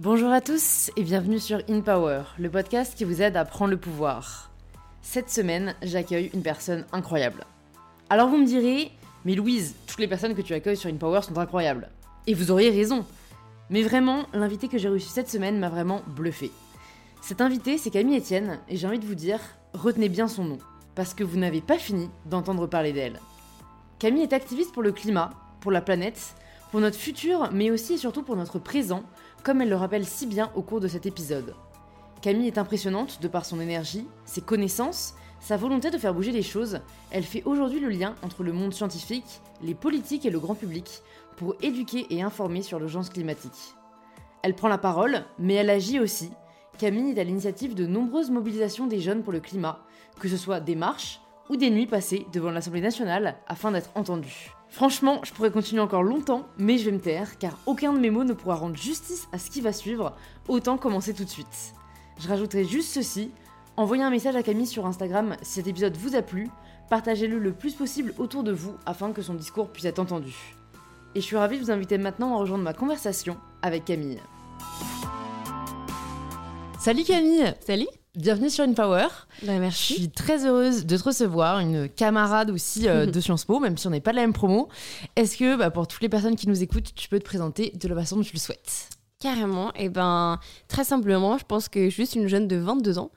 Bonjour à tous et bienvenue sur In Power, le podcast qui vous aide à prendre le pouvoir. Cette semaine, j'accueille une personne incroyable. Alors vous me direz, mais Louise, toutes les personnes que tu accueilles sur In Power sont incroyables. Et vous auriez raison. Mais vraiment, l'invité que j'ai reçu cette semaine m'a vraiment bluffé. Cet invité, c'est Camille Etienne, et j'ai envie de vous dire, retenez bien son nom, parce que vous n'avez pas fini d'entendre parler d'elle. Camille est activiste pour le climat, pour la planète, pour notre futur, mais aussi et surtout pour notre présent, comme elle le rappelle si bien au cours de cet épisode. Camille est impressionnante de par son énergie, ses connaissances, sa volonté de faire bouger les choses. Elle fait aujourd'hui le lien entre le monde scientifique, les politiques et le grand public pour éduquer et informer sur l'urgence climatique. Elle prend la parole, mais elle agit aussi. Camille est à l'initiative de nombreuses mobilisations des jeunes pour le climat, que ce soit des marches ou des nuits passées devant l'Assemblée nationale afin d'être entendue. Franchement, je pourrais continuer encore longtemps, mais je vais me taire, car aucun de mes mots ne pourra rendre justice à ce qui va suivre, autant commencer tout de suite. Je rajouterai juste ceci, envoyez un message à Camille sur Instagram si cet épisode vous a plu, partagez-le le plus possible autour de vous afin que son discours puisse être entendu. Et je suis ravie de vous inviter maintenant à rejoindre ma conversation avec Camille. Salut Camille Salut Bienvenue sur InPower. Bah, merci. Je suis très heureuse de te recevoir, une camarade aussi euh, de Sciences Po, même si on n'est pas de la même promo. Est-ce que, bah, pour toutes les personnes qui nous écoutent, tu peux te présenter de la façon dont tu le souhaites? Carrément. Et eh ben, très simplement, je pense que je suis juste une jeune de 22 ans,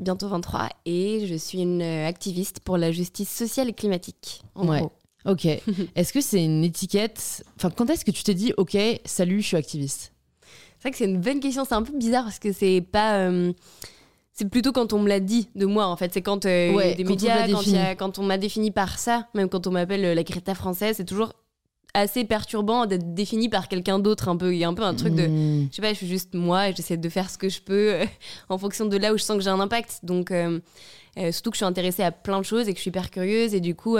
bientôt 23, et je suis une activiste pour la justice sociale et climatique. En Ouais. gros. Ok. est-ce que c'est une étiquette? Enfin, quand est-ce que tu t'es dit, ok, salut, je suis activiste? C'est vrai que c'est une bonne question. C'est un peu bizarre parce que c'est pas. euh, c'est plutôt quand on me l'a dit de moi, en fait. C'est quand euh, il y a Ouais, des quand médias, quand, il y a- défini. quand on m'a défini par ça, même quand on m'appelle euh, la Greta française, c'est toujours assez perturbant d'être défini par quelqu'un d'autre un peu. Il y a un peu un truc de. Hmm. je sais pas, je suis juste moi et j'essaie de faire ce que je peux euh, en fonction de là où je sens que j'ai un impact. Donc, euh, surtout que je suis intéressée à plein de choses et que je suis hyper curieuse et du coup,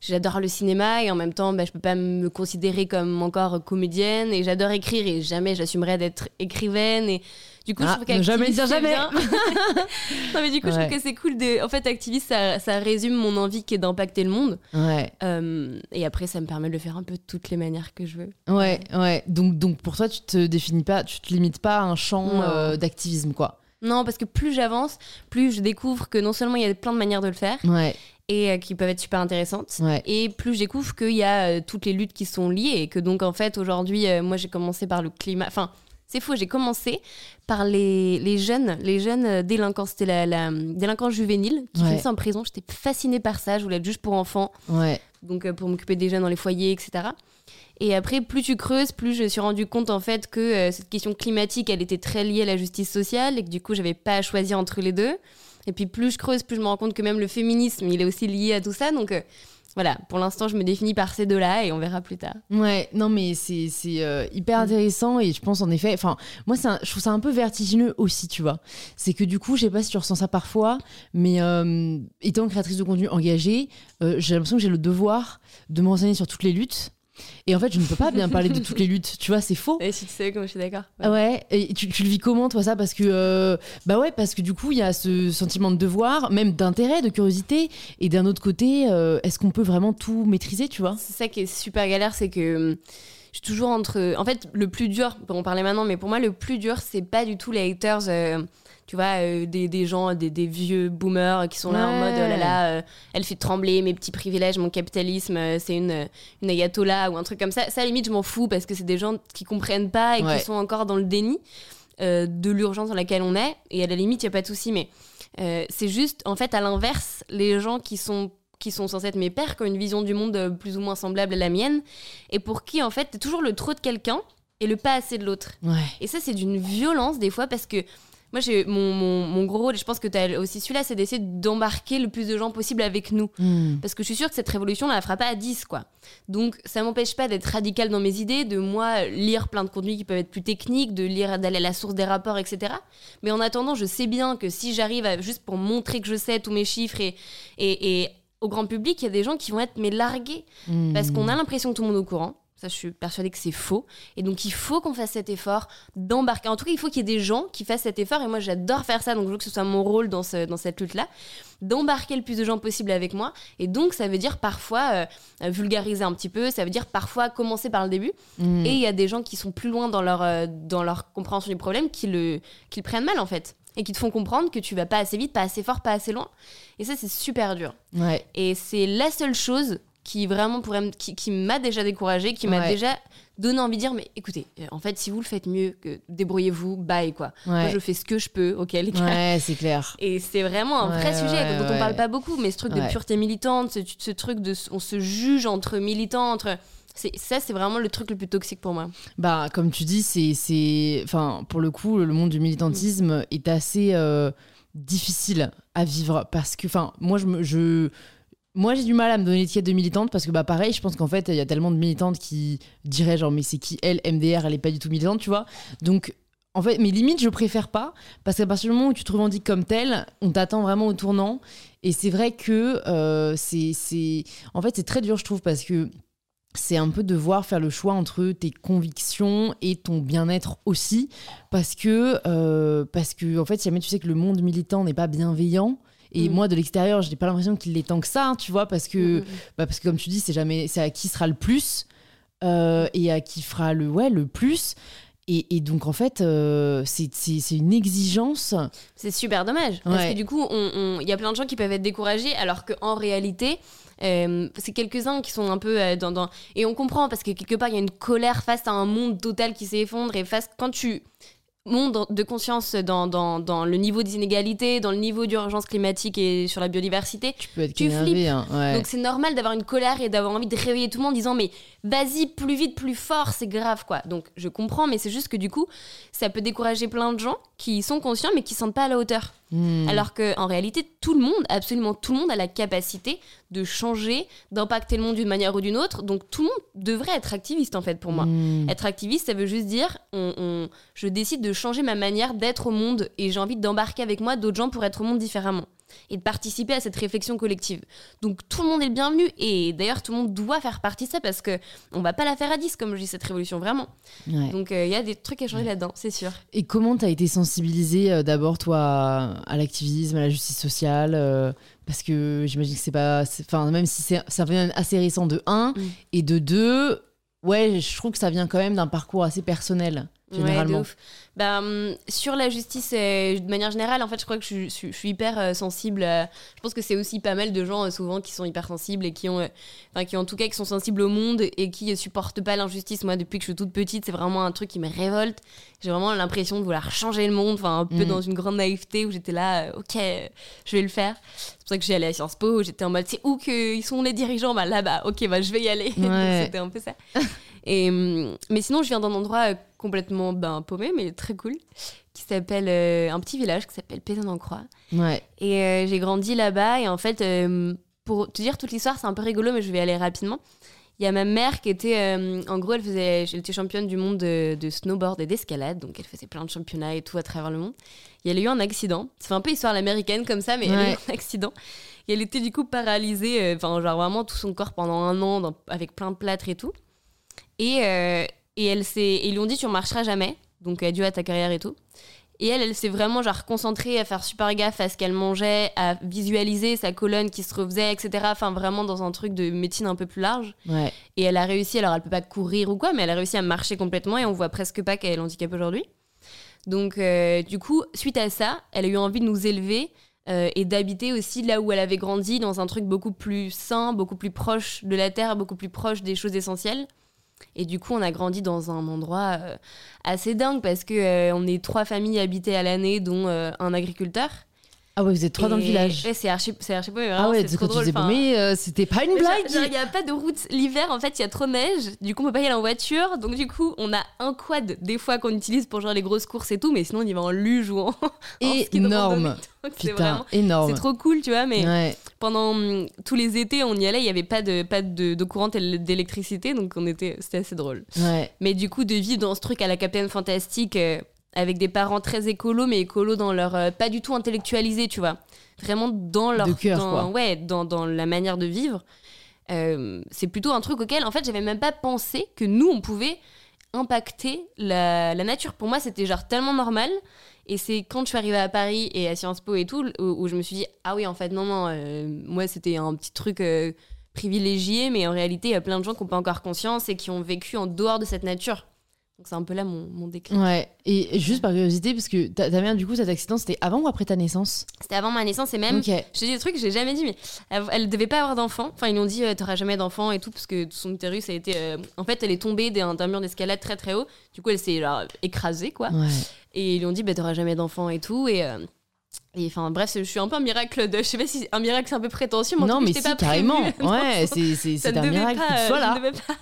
j'adore le cinéma et en même temps, bah, je peux pas me considérer comme encore comédienne et j'adore écrire et jamais j'assumerais d'être écrivaine et du coup, Ah, je trouve ne jamais dire jamais. non, mais du coup, je trouve que c'est cool de. En fait, activiste, ça, ça résume mon envie qui est d'impacter le monde. Ouais, Euh, et après, ça me permet de le faire un peu de toutes les manières que je veux. ouais, ouais. Donc, donc pour toi, tu te définis pas, tu te limites pas à un champ euh, d'activisme, quoi. Non, parce que plus j'avance, plus je découvre que non seulement il y a plein de manières de le faire, Ouais, et euh, qui peuvent être super intéressantes. ouais. Et plus je découvre qu'il y a euh, toutes les luttes qui sont liées et que donc en fait aujourd'hui, euh, moi j'ai commencé par le climat. Enfin, c'est faux, j'ai commencé par les, les jeunes, les jeunes euh, délinquants. C'était la, la euh, délinquance juvénile qui Ouais. finissait en prison. J'étais fascinée par ça. Je voulais être juge pour enfants, Ouais, donc euh, pour m'occuper des jeunes dans les foyers, etc. Et après, plus tu creuses, plus je me suis rendu compte en fait que euh, cette question climatique, elle était très liée à la justice sociale et que du coup, j'avais pas à choisir entre les deux. Et puis plus je creuse, plus je me rends compte que même le féminisme, il est aussi lié à tout ça. Donc euh, voilà, pour l'instant, je me définis par ces deux-là et on verra plus tard. Ouais, non mais c'est c'est euh, hyper intéressant et je pense en effet, enfin moi c'est un- je trouve ça un peu vertigineux aussi, tu vois. C'est que du coup, je sais pas si tu ressens ça parfois, mais euh, étant créatrice de contenu engagée, euh, j'ai l'impression que j'ai le devoir de me renseigner sur toutes les luttes. Et en fait, je ne peux pas bien parler de toutes les luttes, tu vois, c'est faux. Et si tu sais comme je suis d'accord. Ah ouais, et tu, tu le vis comment toi ça? Parce que euh, bah ouais, parce que du coup il y a ce sentiment de devoir, même d'intérêt, de curiosité, et d'un autre côté, euh, est-ce qu'on peut vraiment tout maîtriser, tu vois? C'est ça qui est super galère, c'est que hum, je suis toujours entre. En fait, le plus dur, pour en parler maintenant, mais pour moi, le plus dur, c'est pas du tout les haters. euh, tu vois, euh, des, des gens, des, des vieux boomers qui sont là en mode oh là là, euh, elle fait trembler mes petits privilèges, mon capitalisme, euh, c'est une, une ayatollah ou un truc comme ça. Ça, à la limite, je m'en fous parce que c'est des gens qui comprennent pas et Ouais. qui sont encore dans le déni de l'urgence dans laquelle on est. Et à la limite, il n'y a pas de souci, mais c'est juste, en fait, à l'inverse, les gens qui sont qui sont censés être mes pères, qui ont une vision du monde plus ou moins semblable à la mienne, et pour qui, en fait, t'es toujours le trop de quelqu'un et le pas assez de l'autre. Ouais. Et ça, c'est d'une violence, des fois, parce que moi, j'ai mon, mon, mon gros rôle, et je pense que tu as aussi celui-là, c'est d'essayer d'embarquer le plus de gens possible avec nous. Hmm. Parce que je suis sûre que cette révolution, on la fera pas à 10, quoi. Donc, ça m'empêche pas d'être radical dans mes idées, de moi lire plein de contenus qui peuvent être plus techniques, de lire, d'aller à la source des rapports, etc. Mais en attendant, je sais bien que si j'arrive à, juste pour montrer que je sais tous mes chiffres et, et, et au grand public, il y a des gens qui vont être mais largués. Hmm. Parce qu'on a l'impression que tout le monde est au courant. Ça, je suis persuadée que c'est faux. Et donc, il faut qu'on fasse cet effort d'embarquer. En tout cas, il faut qu'il y ait des gens qui fassent cet effort. Et moi, j'adore faire ça. Donc, je veux que ce soit mon rôle dans, ce, dans cette lutte-là. D'embarquer le plus de gens possible avec moi. Et donc, ça veut dire parfois euh, vulgariser un petit peu. Ça veut dire parfois commencer par le début. Mm. Et il y a des gens qui sont plus loin dans leur, euh, dans leur compréhension du problème qui le, qui le prennent mal, en fait. Et qui te font comprendre que tu vas pas assez vite, pas assez fort, pas assez loin. Et ça, c'est super dur. Ouais. Et c'est la seule chose qui vraiment pourrait me- qui, qui m'a déjà découragée, qui m'a Ouais. déjà donné envie de dire mais écoutez, euh, en fait si vous le faites mieux, débrouillez-vous, bye quoi. Moi je fais ce que je peux, ok les gars. Ouais, c'est clair. Et c'est vraiment un vrai sujet dont on parle pas beaucoup, mais ce truc de pureté militante, ce, ce truc de on se juge entre militants, entre ça c'est vraiment le truc le plus toxique pour moi. Bah, comme tu dis, c'est, c'est, enfin, pour le coup, le monde du militantisme est assez euh, difficile à vivre parce que, enfin, moi, je, me- je, moi, j'ai du mal à me donner l'étiquette de militante parce que, bah, pareil, je pense qu'en fait, il y a tellement de militantes qui diraient genre, mais c'est qui elle, MDR, elle est pas du tout militante, tu vois. Donc, en fait, mais limite, je préfère pas parce qu'à partir du moment où tu te revendiques comme tel, on t'attend vraiment au tournant. Et c'est vrai que euh, c'est, en fait, c'est très dur, je trouve, parce que c'est un peu devoir faire le choix entre tes convictions et ton bien-être aussi parce que euh, parce que en fait si jamais tu sais que le monde militant n'est pas bienveillant et Mm. moi de l'extérieur je n'ai pas l'impression qu'il l'est tant que ça hein, tu vois parce que Mm, bah, parce que comme tu dis c'est jamais c'est à qui sera le plus euh, et à qui fera le ouais le plus et, et donc en fait euh, c'est une exigence C'est super dommage. Parce Ouais. que du coup, il y a plein de gens qui peuvent être découragés, alors qu'en réalité, euh, c'est quelques-uns qui sont un peu euh, dans, dans- Et on comprend, parce que quelque part, il y a une colère face à un monde total qui s'effondre, et face... Quand tu montes de conscience dans, dans, dans le niveau des inégalités, dans le niveau d'urgence climatique et sur la biodiversité, tu peux être Tu énervé flippes. hein, ouais. donc c'est normal d'avoir une colère et d'avoir envie de réveiller tout le monde en disant mais vas-y plus vite, plus fort, c'est grave quoi. Donc je comprends mais c'est juste que du coup ça peut décourager plein de gens qui sont conscients mais qui se sentent pas à la hauteur. Hmm. Alors que en réalité tout le monde, absolument tout le monde a la capacité de changer, d'impacter le monde d'une manière ou d'une autre. Donc tout le monde devrait être activiste en fait pour moi. Hmm. Être activiste, ça veut juste dire on, on- je décide de changer ma manière d'être au monde et j'ai envie d'embarquer avec moi d'autres gens pour être au monde différemment et de participer à cette réflexion collective. Donc tout le monde est le bienvenu et d'ailleurs tout le monde doit faire partie de ça parce que on va pas la faire à 10 comme je dis cette révolution vraiment. Ouais. Donc euh, il y a des trucs à changer là-dedans, c'est sûr. Et comment t'as été sensibilisée euh, d'abord toi à, à l'activisme, à la justice sociale euh, Parce que j'imagine que c'est pas, enfin même si c'est ça vient assez récent de 1 Mm. et de 2, ouais, je trouve que ça vient quand même d'un parcours assez personnel Ouais, de généralement. ouf. Bah, hum, sur la justice, euh, de manière générale, en fait, je crois que je, suis- je suis- je suis hyper euh, sensible. à- Je pense que c'est aussi pas mal de gens, euh, souvent, qui sont hyper sensibles et qui ont, euh, enfin, qui en tout cas, qui sont sensibles au monde et qui euh, supportent pas l'injustice. Moi, depuis que je suis toute petite, c'est vraiment un truc qui me révolte. J'ai vraiment l'impression de vouloir changer le monde, enfin, un peu Mhm. dans une grande naïveté où j'étais là, euh, ok, euh, je vais le faire. C'est pour ça que j'ai allé à Sciences Po, où j'étais en mode, c'est où qu'ils sont les dirigeants? Bah là-bas, ok, bah je vais y aller. Ouais. C'était un peu ça. Et, hum, mais sinon, je viens d'un endroit euh, complètement ben, paumé, mais très cool, qui s'appelle euh, un petit village qui s'appelle Pézan-en-Croix. Ouais. Et euh, j'ai grandi là-bas. Et en fait, euh, pour te dire toute l'histoire, c'est un peu rigolo, mais je vais aller rapidement. Il y a ma mère qui était, en gros, elle faisait, elle était championne du monde de, de snowboard et d'escalade, donc elle faisait plein de championnats et tout à travers le monde. Et elle a eu un accident. C'est un peu histoire à l'américaine comme ça, mais elle a eu un accident. Et elle était du coup paralysée, euh, enfin genre vraiment tout son corps pendant un an, dans- avec plein de plâtre et tout. Et, euh, et elle s'est, ils lui ont dit tu ne marcheras jamais, donc adieu à ta carrière et tout. Et elle, elle s'est vraiment genre concentrée à faire super gaffe à ce qu'elle mangeait, à visualiser sa colonne qui se refaisait, etc. Enfin vraiment dans un truc de médecine un peu plus large. Ouais. Et elle a réussi, alors elle peut pas courir ou quoi, mais elle a réussi à marcher complètement et on voit presque pas qu'elle est handicap aujourd'hui. Donc euh, du coup, suite à ça, elle a eu envie de nous élever euh, et d'habiter aussi là où elle avait grandi, dans un truc beaucoup plus sain, beaucoup plus proche de la terre, beaucoup plus proche des choses essentielles. Et du coup, on a grandi dans un endroit euh, assez dingue parce que euh, on est trois familles habitées à l'année, dont euh, un agriculteur. Ah ouais, vous êtes trois dans le village. Ouais, c'est archi, c'est archi beau, mais ah ouais, c'est quand tu drôle. disais Enfin, mais c'était pas une blague. Il n'y a pas de route. L'hiver, en fait, il y a trop de neige. Du coup, on peut pas y aller en voiture. Donc, du coup, on a un quad des fois qu'on utilise pour genre les grosses courses et tout. Mais sinon, on y va en luge ou en, en ski de Énorme. Putain, vraiment. énorme. C'est trop cool, tu vois. Mais Ouais. Pendant hum, tous les étés, on y allait. Il n'y avait pas de pas de, d'eau courante et d'électricité. Donc, on était, c'était assez drôle. Ouais. Mais du coup, de vivre dans ce truc à la Capitaine Fantastique euh, avec des parents très écolos, mais écolos dans leur. euh, pas du tout intellectualisés, tu vois. Vraiment dans leur. De cœur, dans- quoi. Ouais, dans, dans la manière de vivre. euh, c'est plutôt un truc auquel, en fait, j'avais même pas pensé que nous, on pouvait impacter la, la nature. Pour moi, c'était genre tellement normal. Et c'est quand je suis arrivée à Paris et à Sciences Po et tout, où, où je me suis dit, ah oui, en fait, non, non, euh, moi, c'était un petit truc euh, privilégié, mais en réalité, il y a plein de gens qui n'ont pas encore conscience et qui ont vécu en dehors de cette nature. Donc c'est un peu là mon, mon. Ouais, et juste par curiosité, parce que ta, ta mère, du coup, cet accident, c'était avant ou après ta naissance? C'était avant ma naissance et même, Ok. je te dis des trucs que j'ai jamais dit, mais elle, elle devait pas avoir d'enfant. Enfin, ils lui ont dit, euh, t'auras jamais d'enfant et tout, parce que son utérus a été. euh, en fait, elle est tombée d'un mur d'escalade très très haut. Du coup, elle s'est écrasée, quoi. Ouais. Et ils lui ont dit, bah, t'auras jamais d'enfant et tout. Et. euh, et enfin bref, je suis un peu un miracle de. Je sais pas si un miracle c'est un peu prétentieux, mais non, mais si, pas carrément. Ouais, c'est un miracle pas, que tu euh, sois Je là. ne devais pas,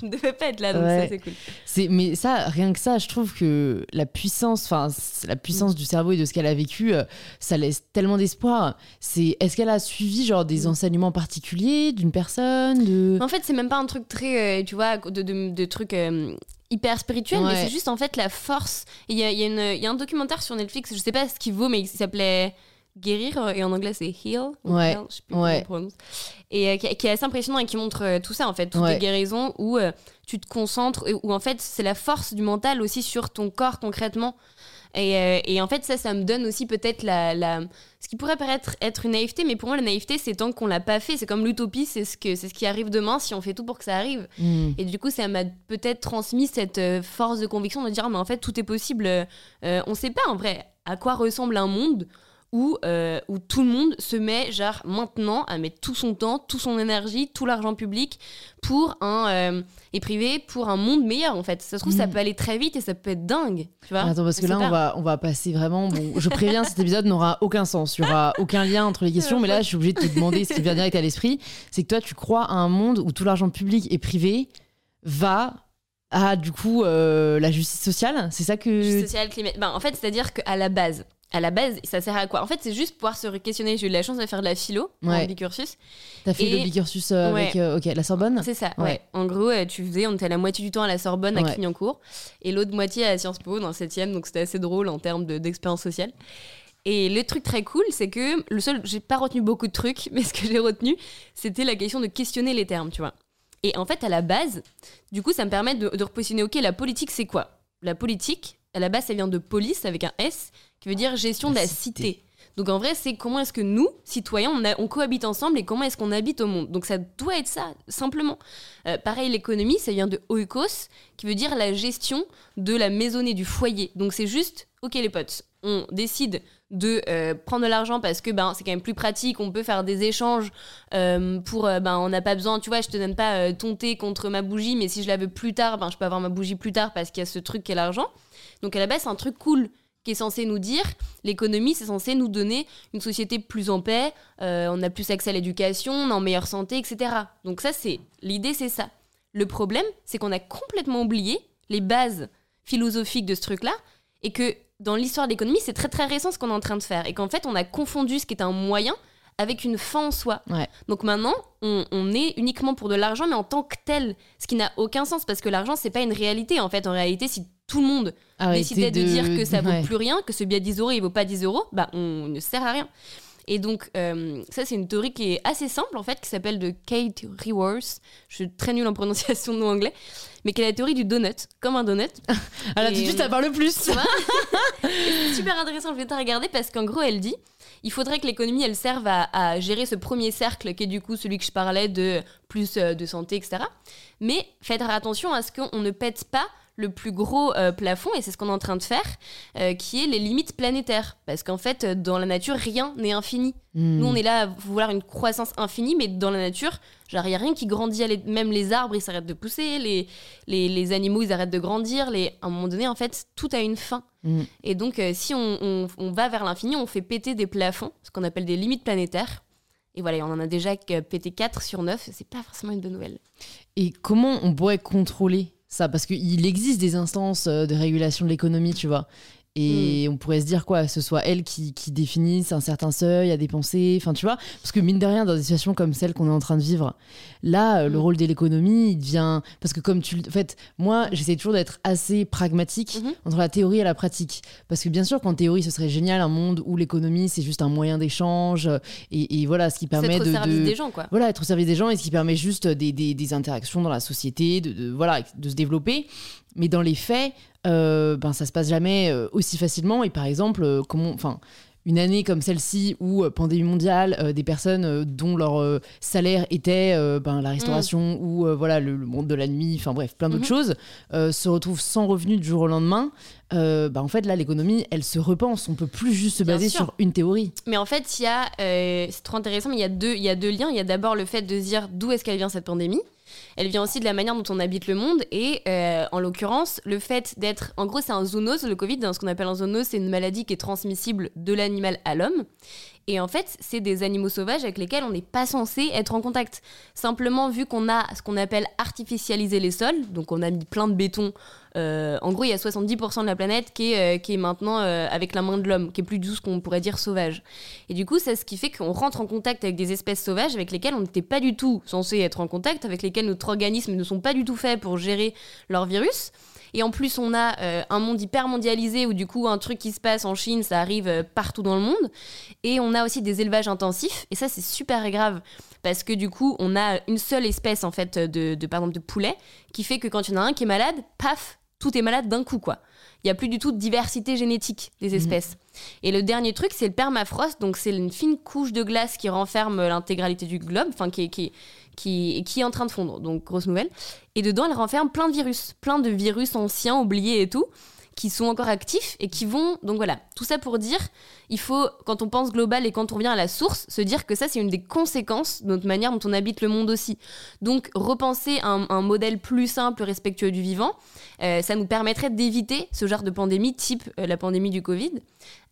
je ne devais pas être là, donc Ouais. ça c'est cool. C'est- Mais ça, rien que ça, je trouve que la puissance, enfin, la puissance du cerveau et de ce qu'elle a vécu, euh, ça laisse tellement d'espoir. C'est, est-ce qu'elle a suivi genre des Mm. enseignements particuliers d'une personne, de En fait, c'est même pas un truc très, euh, tu vois, de, de, de trucs euh, hyper spirituels, mais c'est juste en fait la force. Il y a, y, a y un documentaire sur Netflix, je sais pas ce qu'il vaut, mais il s'appelait Guérir, euh, et en anglais c'est Heal. ou Ouais, Heal, je sais plus comment ouais. on prononce. Et euh, qui, qui est assez impressionnant et qui montre euh, tout ça en fait, toutes les guérisons où euh, tu te concentres, et où en fait c'est la force du mental aussi sur ton corps concrètement. Et, euh, et en fait, ça, ça me donne aussi peut-être la, la- ce qui pourrait paraître être une naïveté, mais pour moi, la naïveté, c'est tant qu'on l'a pas fait. C'est comme l'utopie, c'est ce, que, c'est ce qui arrive demain si on fait tout pour que ça arrive. Mm. Et du coup, ça m'a peut-être transmis cette euh, force de conviction de dire, mais en fait, tout est possible. Euh, on sait pas en vrai à quoi ressemble un monde où, euh, où tout le monde se met, genre, maintenant, à mettre tout son temps, toute son énergie, tout l'argent public pour un. euh, et privé pour un monde meilleur, en fait. Ça se trouve, ça Mm. peut aller très vite et ça peut être dingue. Tu vois Attends, parce que là, on va, on va passer vraiment. Bon, je préviens, cet épisode n'aura aucun sens. Il n'y aura aucun lien entre les questions. Mais là, je suis obligée de te demander ce qui vient direct à l'esprit. C'est que toi, tu crois à un monde où tout l'argent public et privé va à, du coup, euh, la justice sociale? C'est ça que. Justice sociale, climat. Ben, en fait, c'est-à-dire qu'à la base, à la base, ça sert à quoi? En fait, c'est juste pouvoir se questionner. J'ai eu la chance de faire de la philo Ouais. en bicursus. T'as fait Et- le bicursus euh, Ouais. avec euh, ok, la Sorbonne? C'est ça, Ouais. ouais. En gros, euh, tu faisais, on était à la moitié du temps à la Sorbonne, à. Clignancourt, et l'autre moitié à Sciences Po, dans le 7 donc c'était assez drôle en termes de- d'expérience sociale. Et le truc très cool, c'est que le seul, j'ai pas retenu beaucoup de trucs, mais ce que j'ai retenu, c'était la question de questionner les termes, tu vois. Et en fait, à la base, du coup, ça me permet de, de repositionner, ok, la politique, c'est quoi? La politique, à la base, ça vient de police avec un S, qui veut dire gestion de La cité. cité. Donc en vrai, c'est comment est-ce que nous, citoyens, on, a- on cohabite ensemble et comment est-ce qu'on habite au monde. Donc ça doit être ça, simplement. Euh, pareil, l'économie, ça vient de oikos, qui veut dire la gestion de la maisonnée, du foyer. Donc c'est juste, ok les potes, on décide de euh, prendre de l'argent parce que ben, c'est quand même plus pratique, on peut faire des échanges euh, pour, ben, on n'a pas besoin, tu vois, je te donne pas ton thé contre ma bougie, mais si je la veux plus tard, ben, je peux avoir ma bougie plus tard parce qu'il y a ce truc qu'est l'argent. Donc à la base, c'est un truc cool qui est censé nous dire, l'économie, c'est censé nous donner une société plus en paix, euh, on a plus accès à l'éducation, on est en meilleure santé, etc. Donc ça, c'est l'idée, c'est ça. Le problème, c'est qu'on a complètement oublié les bases philosophiques de ce truc-là, et que dans l'histoire de l'économie, c'est très très récent ce qu'on est en train de faire, et qu'en fait, on a confondu ce qui est un moyen avec une fin en soi. Ouais. Donc maintenant, on, on est uniquement pour de l'argent, mais en tant que tel, ce qui n'a aucun sens, parce que l'argent, c'est pas une réalité. En fait, en réalité, si tout le monde Arrêtez décidait de... dire que ça vaut ouais. plus rien, que ce billet à 10 euros, il vaut pas 10 euros, bah on ne sert à rien. Et donc, euh, ça, c'est une théorie qui est assez simple, en fait, qui s'appelle de Kate Raworth. Je suis très nulle en prononciation de nom anglais, mais qui est la théorie du donut, comme un donut. Là, tout de suite, ça parle plus. C'est super intéressant, je vais te regarder parce qu'en gros, elle dit il faudrait que l'économie, elle serve à, à gérer ce premier cercle qui est du coup celui que je parlais de plus euh, de santé, etc. Mais faites attention à ce qu'on ne pète pas le plus gros euh, plafond, et c'est ce qu'on est en train de faire, euh, qui est les limites planétaires. Parce qu'en fait, euh, dans la nature, rien n'est infini. Hmm. Nous, on est là à vouloir une croissance infinie, mais dans la nature, genre, il n'y a rien qui grandit. Même les arbres, ils s'arrêtent de pousser, les, les, les animaux, ils arrêtent de grandir. Les... À un moment donné, en fait, tout a une fin. Mm. Et donc, euh, si on, on- on va vers l'infini, on fait péter des plafonds, ce qu'on appelle des limites planétaires. Et voilà, on en a déjà pété 4 sur 9. C'est pas forcément une bonne nouvelle. Et comment on pourrait contrôler ça Parce qu'il existe des instances euh, de régulation de l'économie, tu vois. Et on pourrait se dire quoi, ce soit elle qui, qui définisse un certain seuil à dépenser, enfin tu vois, parce que mine de rien, dans des situations comme celle qu'on est en train de vivre, là, euh, le Mm. rôle de l'économie, il devient... Parce que comme tu... le- En fait, moi, j'essaie toujours d'être assez pragmatique Mhm. entre la théorie et la pratique. Parce que bien sûr qu'en théorie, ce serait génial un monde où l'économie, c'est juste un moyen d'échange, euh, et, et voilà, ce qui permet être au de... service de- des gens, quoi. voilà, être au service des gens et ce qui permet juste des, des- des interactions dans la société, de, de- voilà, de se développer. Mais dans les faits, euh, ben, ça se passe jamais euh, aussi facilement. Et par exemple, euh, comment, enfin, une année comme celle-ci où euh, pandémie mondiale, euh, des personnes euh, dont leur salaire était ben, la restauration ou euh, voilà le, le monde de la nuit, enfin bref, plein d'autres Mhm. choses, se retrouvent sans revenu du jour au lendemain. ben, en fait, là, l'économie, elle se repense. On peut plus juste se baser sur une théorie. Mais en fait, il y a, c'est trop intéressant, mais il y a deux, il y a deux liens. Il y a d'abord le fait de se dire d'où est-ce qu'elle vient cette pandémie. Elle vient aussi de la manière dont on habite le monde et euh, en l'occurrence le fait d'être, en gros c'est un zoonose, le Covid, ce qu'on appelle un zoonose, c'est une maladie qui est transmissible de l'animal à l'homme. Et en fait, c'est des animaux sauvages avec lesquels on n'est pas censé être en contact. Simplement, vu qu'on a ce qu'on appelle artificialisé les sols, donc on a mis plein de béton. euh, en gros, il y a 70% de la planète qui est, euh, maintenant euh, avec la main de l'homme, qui est plus du tout ce qu'on pourrait dire sauvage. Et du coup, c'est ce qui fait qu'on rentre en contact avec des espèces sauvages avec lesquelles on n'était pas du tout censé être en contact, avec lesquelles notre organisme ne sont pas du tout faits pour gérer leur virus. Et en plus, on a euh, un monde hyper mondialisé où du coup, un truc qui se passe en Chine, ça arrive euh, partout dans le monde. Et on a aussi des élevages intensifs. Et ça, c'est super grave parce que du coup, on a une seule espèce en fait de, de par exemple de poulet qui fait que quand il y en a un qui est malade, paf, tout est malade d'un coup quoi. Il y a plus du tout de diversité génétique des espèces. Et le dernier truc, c'est le permafrost. Donc c'est une fine couche de glace qui renferme l'intégralité du globe, enfin qui qui, qui, est en train de fondre. Donc grosse nouvelle. Et dedans, elle renferme plein de virus, plein de virus anciens, oubliés et tout, qui sont encore actifs et qui vont. Donc voilà, tout ça pour dire, il faut, quand on pense global et quand on revient à la source, se dire que ça, c'est une des conséquences de notre manière dont on habite le monde aussi. Donc repenser un, un modèle plus simple, respectueux du vivant, euh, ça nous permettrait d'éviter ce genre de pandémie, type euh, la pandémie du Covid.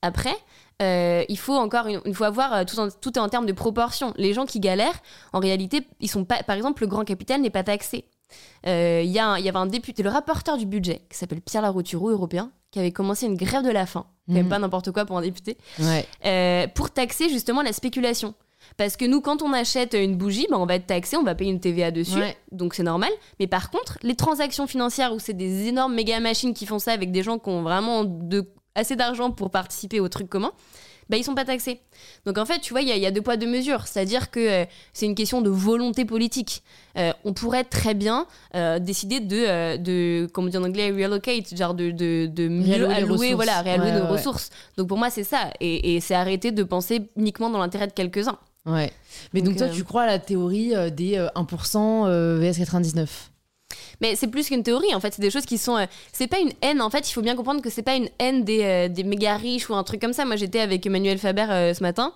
Après, euh, il faut encore une, faut avoir euh, tout, en, tout est en termes de proportion. Les gens qui galèrent, en réalité, ils sont pas. Par exemple, le grand capital n'est pas taxé. Euh, Il y, y avait un député, le rapporteur du budget, qui s'appelle Pierre Larouturou, européen, qui avait commencé une grève de la faim. Même Mhm. pas n'importe quoi pour un député. Ouais. Euh, pour taxer justement la spéculation. Parce que nous, quand on achète une bougie, ben, on va être taxé, on va payer une TVA dessus, Ouais. donc c'est normal. Mais par contre, les transactions financières où c'est des énormes méga machines qui font ça avec des gens qui ont vraiment de, assez d'argent pour participer au truc commun, ben, ils sont pas taxés. Donc en fait, tu vois, il y, a- il y a deux poids, deux mesures. C'est-à-dire que euh, c'est une question de volonté politique. Euh, on pourrait très bien euh, décider de, de, comme on dit en anglais, relocate, genre de, de, de mieux allouer, voilà, réallouer Ouais, nos ouais, ressources. Donc pour moi, c'est ça. Et, et c'est arrêter de penser uniquement dans l'intérêt de quelques-uns. Ouais. Mais donc, Donc, toi, tu crois à la théorie des euh, 1% euh, VS 99 Mais c'est plus qu'une théorie, en fait. C'est des choses qui sont. euh, c'est pas une haine, en fait. Il faut bien comprendre que c'est pas une haine des, euh, des méga riches ou un truc comme ça. Moi, j'étais avec Emmanuel Faber euh, ce matin.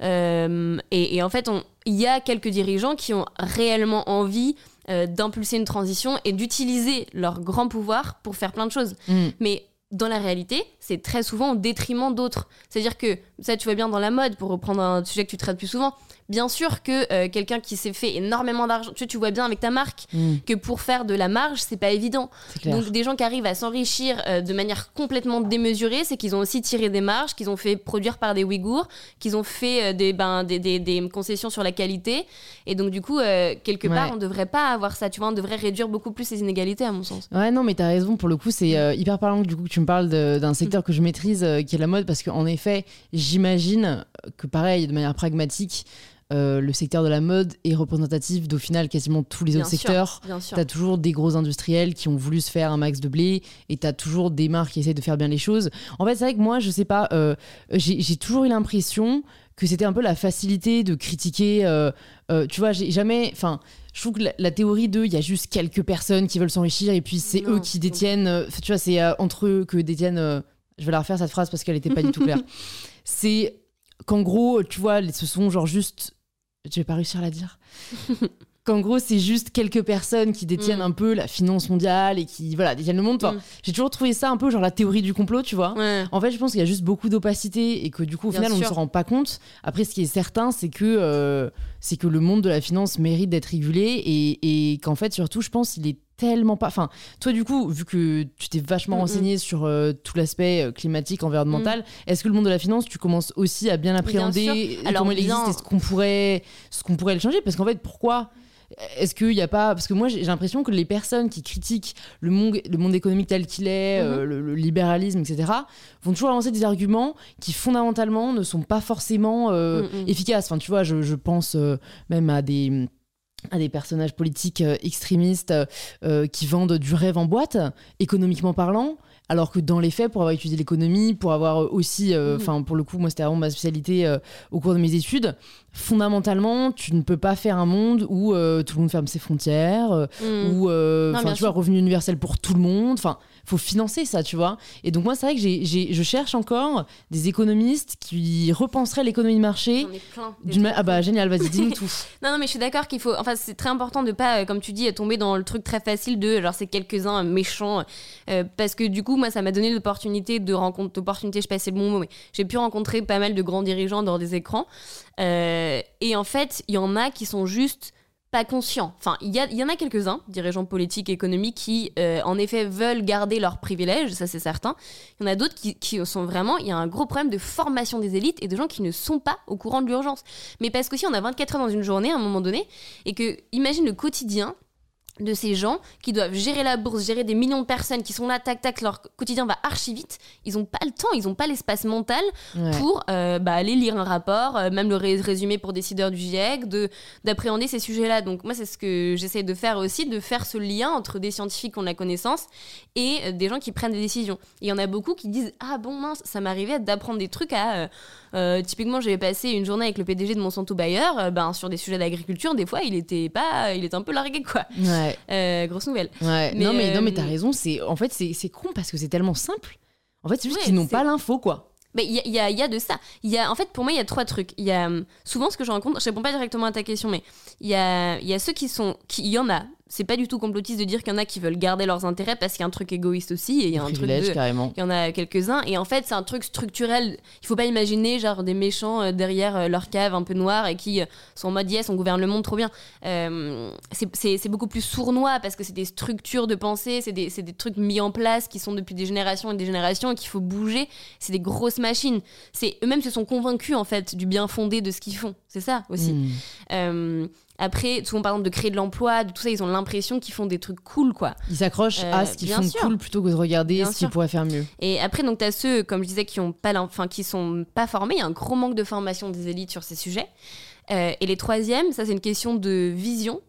Et, et en fait, il y a quelques dirigeants qui ont réellement envie d'impulser une transition et d'utiliser leur grand pouvoir pour faire plein de choses. Mm. Mais dans la réalité, c'est très souvent au détriment d'autres. C'est-à-dire que, ça tu vois bien dans la mode, pour reprendre un sujet que tu traites plus souvent, bien sûr que euh, quelqu'un qui s'est fait énormément d'argent, tu, tu vois bien avec ta marque, Mm. que pour faire de la marge, c'est pas évident. Donc des gens qui arrivent à s'enrichir euh, de manière complètement démesurée, c'est qu'ils ont aussi tiré des marges, qu'ils ont fait produire par des Ouïghours, qu'ils ont fait euh, des, ben, des, des- des concessions sur la qualité. Et donc du coup, quelque part, on devrait pas avoir ça. Tu vois, on devrait réduire beaucoup plus ces inégalités, à mon sens. Ouais, non, mais t'as raison. Pour le coup, c'est hyper parlant que, du coup que tu me parles d'un secteur que je maîtrise, qui est la mode, parce qu'en effet, j'imagine que pareil, de manière pragmatique, euh, le secteur de la mode est représentatif d'au final quasiment tous les Bien autres sûr, secteurs. Sûr. T'as toujours des gros industriels qui ont voulu se faire un max de blé et t'as toujours des marques qui essaient de faire bien les choses. En fait, c'est vrai que moi, je sais pas, euh, j'ai toujours eu l'impression que c'était un peu la facilité de critiquer. euh, euh, tu vois, j'ai jamais. Enfin, je trouve que la, la théorie de il y a juste quelques personnes qui veulent s'enrichir et puis c'est eux qui détiennent. euh, tu vois, c'est entre eux que détiennent. je vais la refaire cette phrase parce qu'elle était pas du tout claire. C'est qu'en gros, tu vois, ce sont genre juste. Je vais pas réussir à la dire. Qu'en gros, c'est juste quelques personnes qui détiennent Mm. un peu la finance mondiale et qui, voilà, détiennent le monde. Enfin, Mm. J'ai toujours trouvé ça un peu genre la théorie du complot, tu vois. Ouais. En fait, je pense qu'il y a juste beaucoup d'opacité et que du coup, au Bien final, on ne se rend pas compte. Après, ce qui est certain, c'est que, euh, c'est que le monde de la finance mérite d'être régulé et, et qu'en fait, surtout, je pense qu'il est tellement pas. Enfin, toi, du coup, vu que tu t'es vachement Mm, mm. renseigné sur euh, tout l'aspect euh, climatique, environnemental, est-ce que le monde de la finance, tu commences aussi à bien et Alors, comment il bien- existe et ce qu'on pourrait, ce qu'on pourrait le changer? Parce qu'en fait, pourquoi est-ce qu'il n'y a pas. Parce que moi, j'ai l'impression que les personnes qui critiquent le monde, le monde économique tel qu'il est, euh, le, le libéralisme, etc., vont toujours avancer des arguments qui, fondamentalement, ne sont pas forcément euh, Mm, mm. efficaces. Enfin, tu vois, je, je pense euh, même à des à des personnages politiques euh, extrémistes euh, euh, qui vendent du rêve en boîte, économiquement parlant, alors que dans les faits, pour avoir étudié l'économie, pour avoir aussi, euh, Mhm. enfin pour le coup, moi c'était vraiment ma spécialité euh, au cours de mes études, fondamentalement, tu ne peux pas faire un monde où euh, tout le monde ferme ses frontières, Mm. où, Non, tu vois, revenu universel pour tout le monde, enfin faut financer ça, tu vois. Et donc moi c'est vrai que j'ai- je cherche encore des économistes qui repenseraient l'économie de marché. D'une ma-. Ah bah génial, vas-y, dis-nous tout. Non, non, mais je suis d'accord qu'il faut. Enfin, c'est très important de pas, euh, comme tu dis, tomber dans le truc très facile de genre c'est quelques-uns euh, méchants. euh, parce que du coup, moi, ça m'a donné l'opportunité de rencontrer. L'opportunité, je passais le bon mot, mais j'ai pu rencontrer pas mal de grands dirigeants dans des écrans. Euh, et en fait, il y en a qui sont juste pas conscients. Enfin, il y, en a quelques-uns, dirigeants politiques et économiques, qui euh, en effet veulent garder leurs privilèges, ça c'est certain. Il y en a d'autres qui, qui sont vraiment. Il y a un gros problème de formation des élites et de gens qui ne sont pas au courant de l'urgence. Mais parce qu'aussi, on a 24 heures dans une journée à un moment donné, et que, imagine le quotidien de ces gens qui doivent gérer la bourse, gérer des millions de personnes qui sont là, tac, tac, leur quotidien va archi vite. Ils n'ont pas le temps, ils n'ont pas l'espace mental Ouais. pour euh, bah, aller lire un rapport, euh, même le ré- résumer pour décideurs du GIEC, de d'appréhender ces sujets-là. Donc moi, c'est ce que j'essaie de faire aussi, de faire ce lien entre des scientifiques qui ont de la connaissance et euh, des gens qui prennent des décisions. Il y en a beaucoup qui disent ah bon mince, ça m'arrivait d'apprendre des trucs à euh, typiquement j'avais passé une journée avec le PDG de Monsanto Bayer, euh, ben sur des sujets d'agriculture, des fois il était pas, il était un peu largué quoi. Ouais. Euh, grosse nouvelle. Ouais, Mais, non mais non mais t'as raison, c'est en fait c'est c'est con parce que c'est tellement simple. En fait, c'est juste Ouais, qu'ils n'ont pas l'info quoi. Mais il y a, y a- y a de ça. Y a, en fait, pour moi, il y a trois trucs. Il y a hum, souvent ce que je rencontre, je réponds pas directement à ta question, mais il y a, y a ceux qui sont, qui, il y en a. C'est pas du tout complotiste de dire qu'il y en a qui veulent garder leurs intérêts parce qu'il y a un truc égoïste aussi et il y a un truc de, carrément. il y en a quelques-uns et en fait c'est un truc structurel. Il faut pas imaginer genre des méchants euh, derrière euh, leur cave un peu noire et qui euh, sont en mode yes on gouverne le monde trop bien. Euh, c'est- beaucoup plus sournois parce que c'est des structures de pensée, c'est des, trucs mis en place qui sont depuis des générations et des générations et qu'il faut bouger. C'est des grosses machines. C'est eux-mêmes se sont convaincus en fait du bien fondé de ce qu'ils font. C'est ça aussi. Hmm. Euh, après, souvent par exemple de créer de l'emploi, de tout ça, ils ont l'impression qu'ils font des trucs cool quoi. Ils s'accrochent Euh, à ce qu'ils bien font sûr. cool plutôt que de regarder Bien ce qu'ils pourraient faire mieux. Et après, donc, tu as ceux, comme je disais, qui ont pas, enfin, qui sont pas formés. Il y a un gros manque de formation des élites sur ces sujets. Euh, et les troisièmes, ça, c'est une question de vision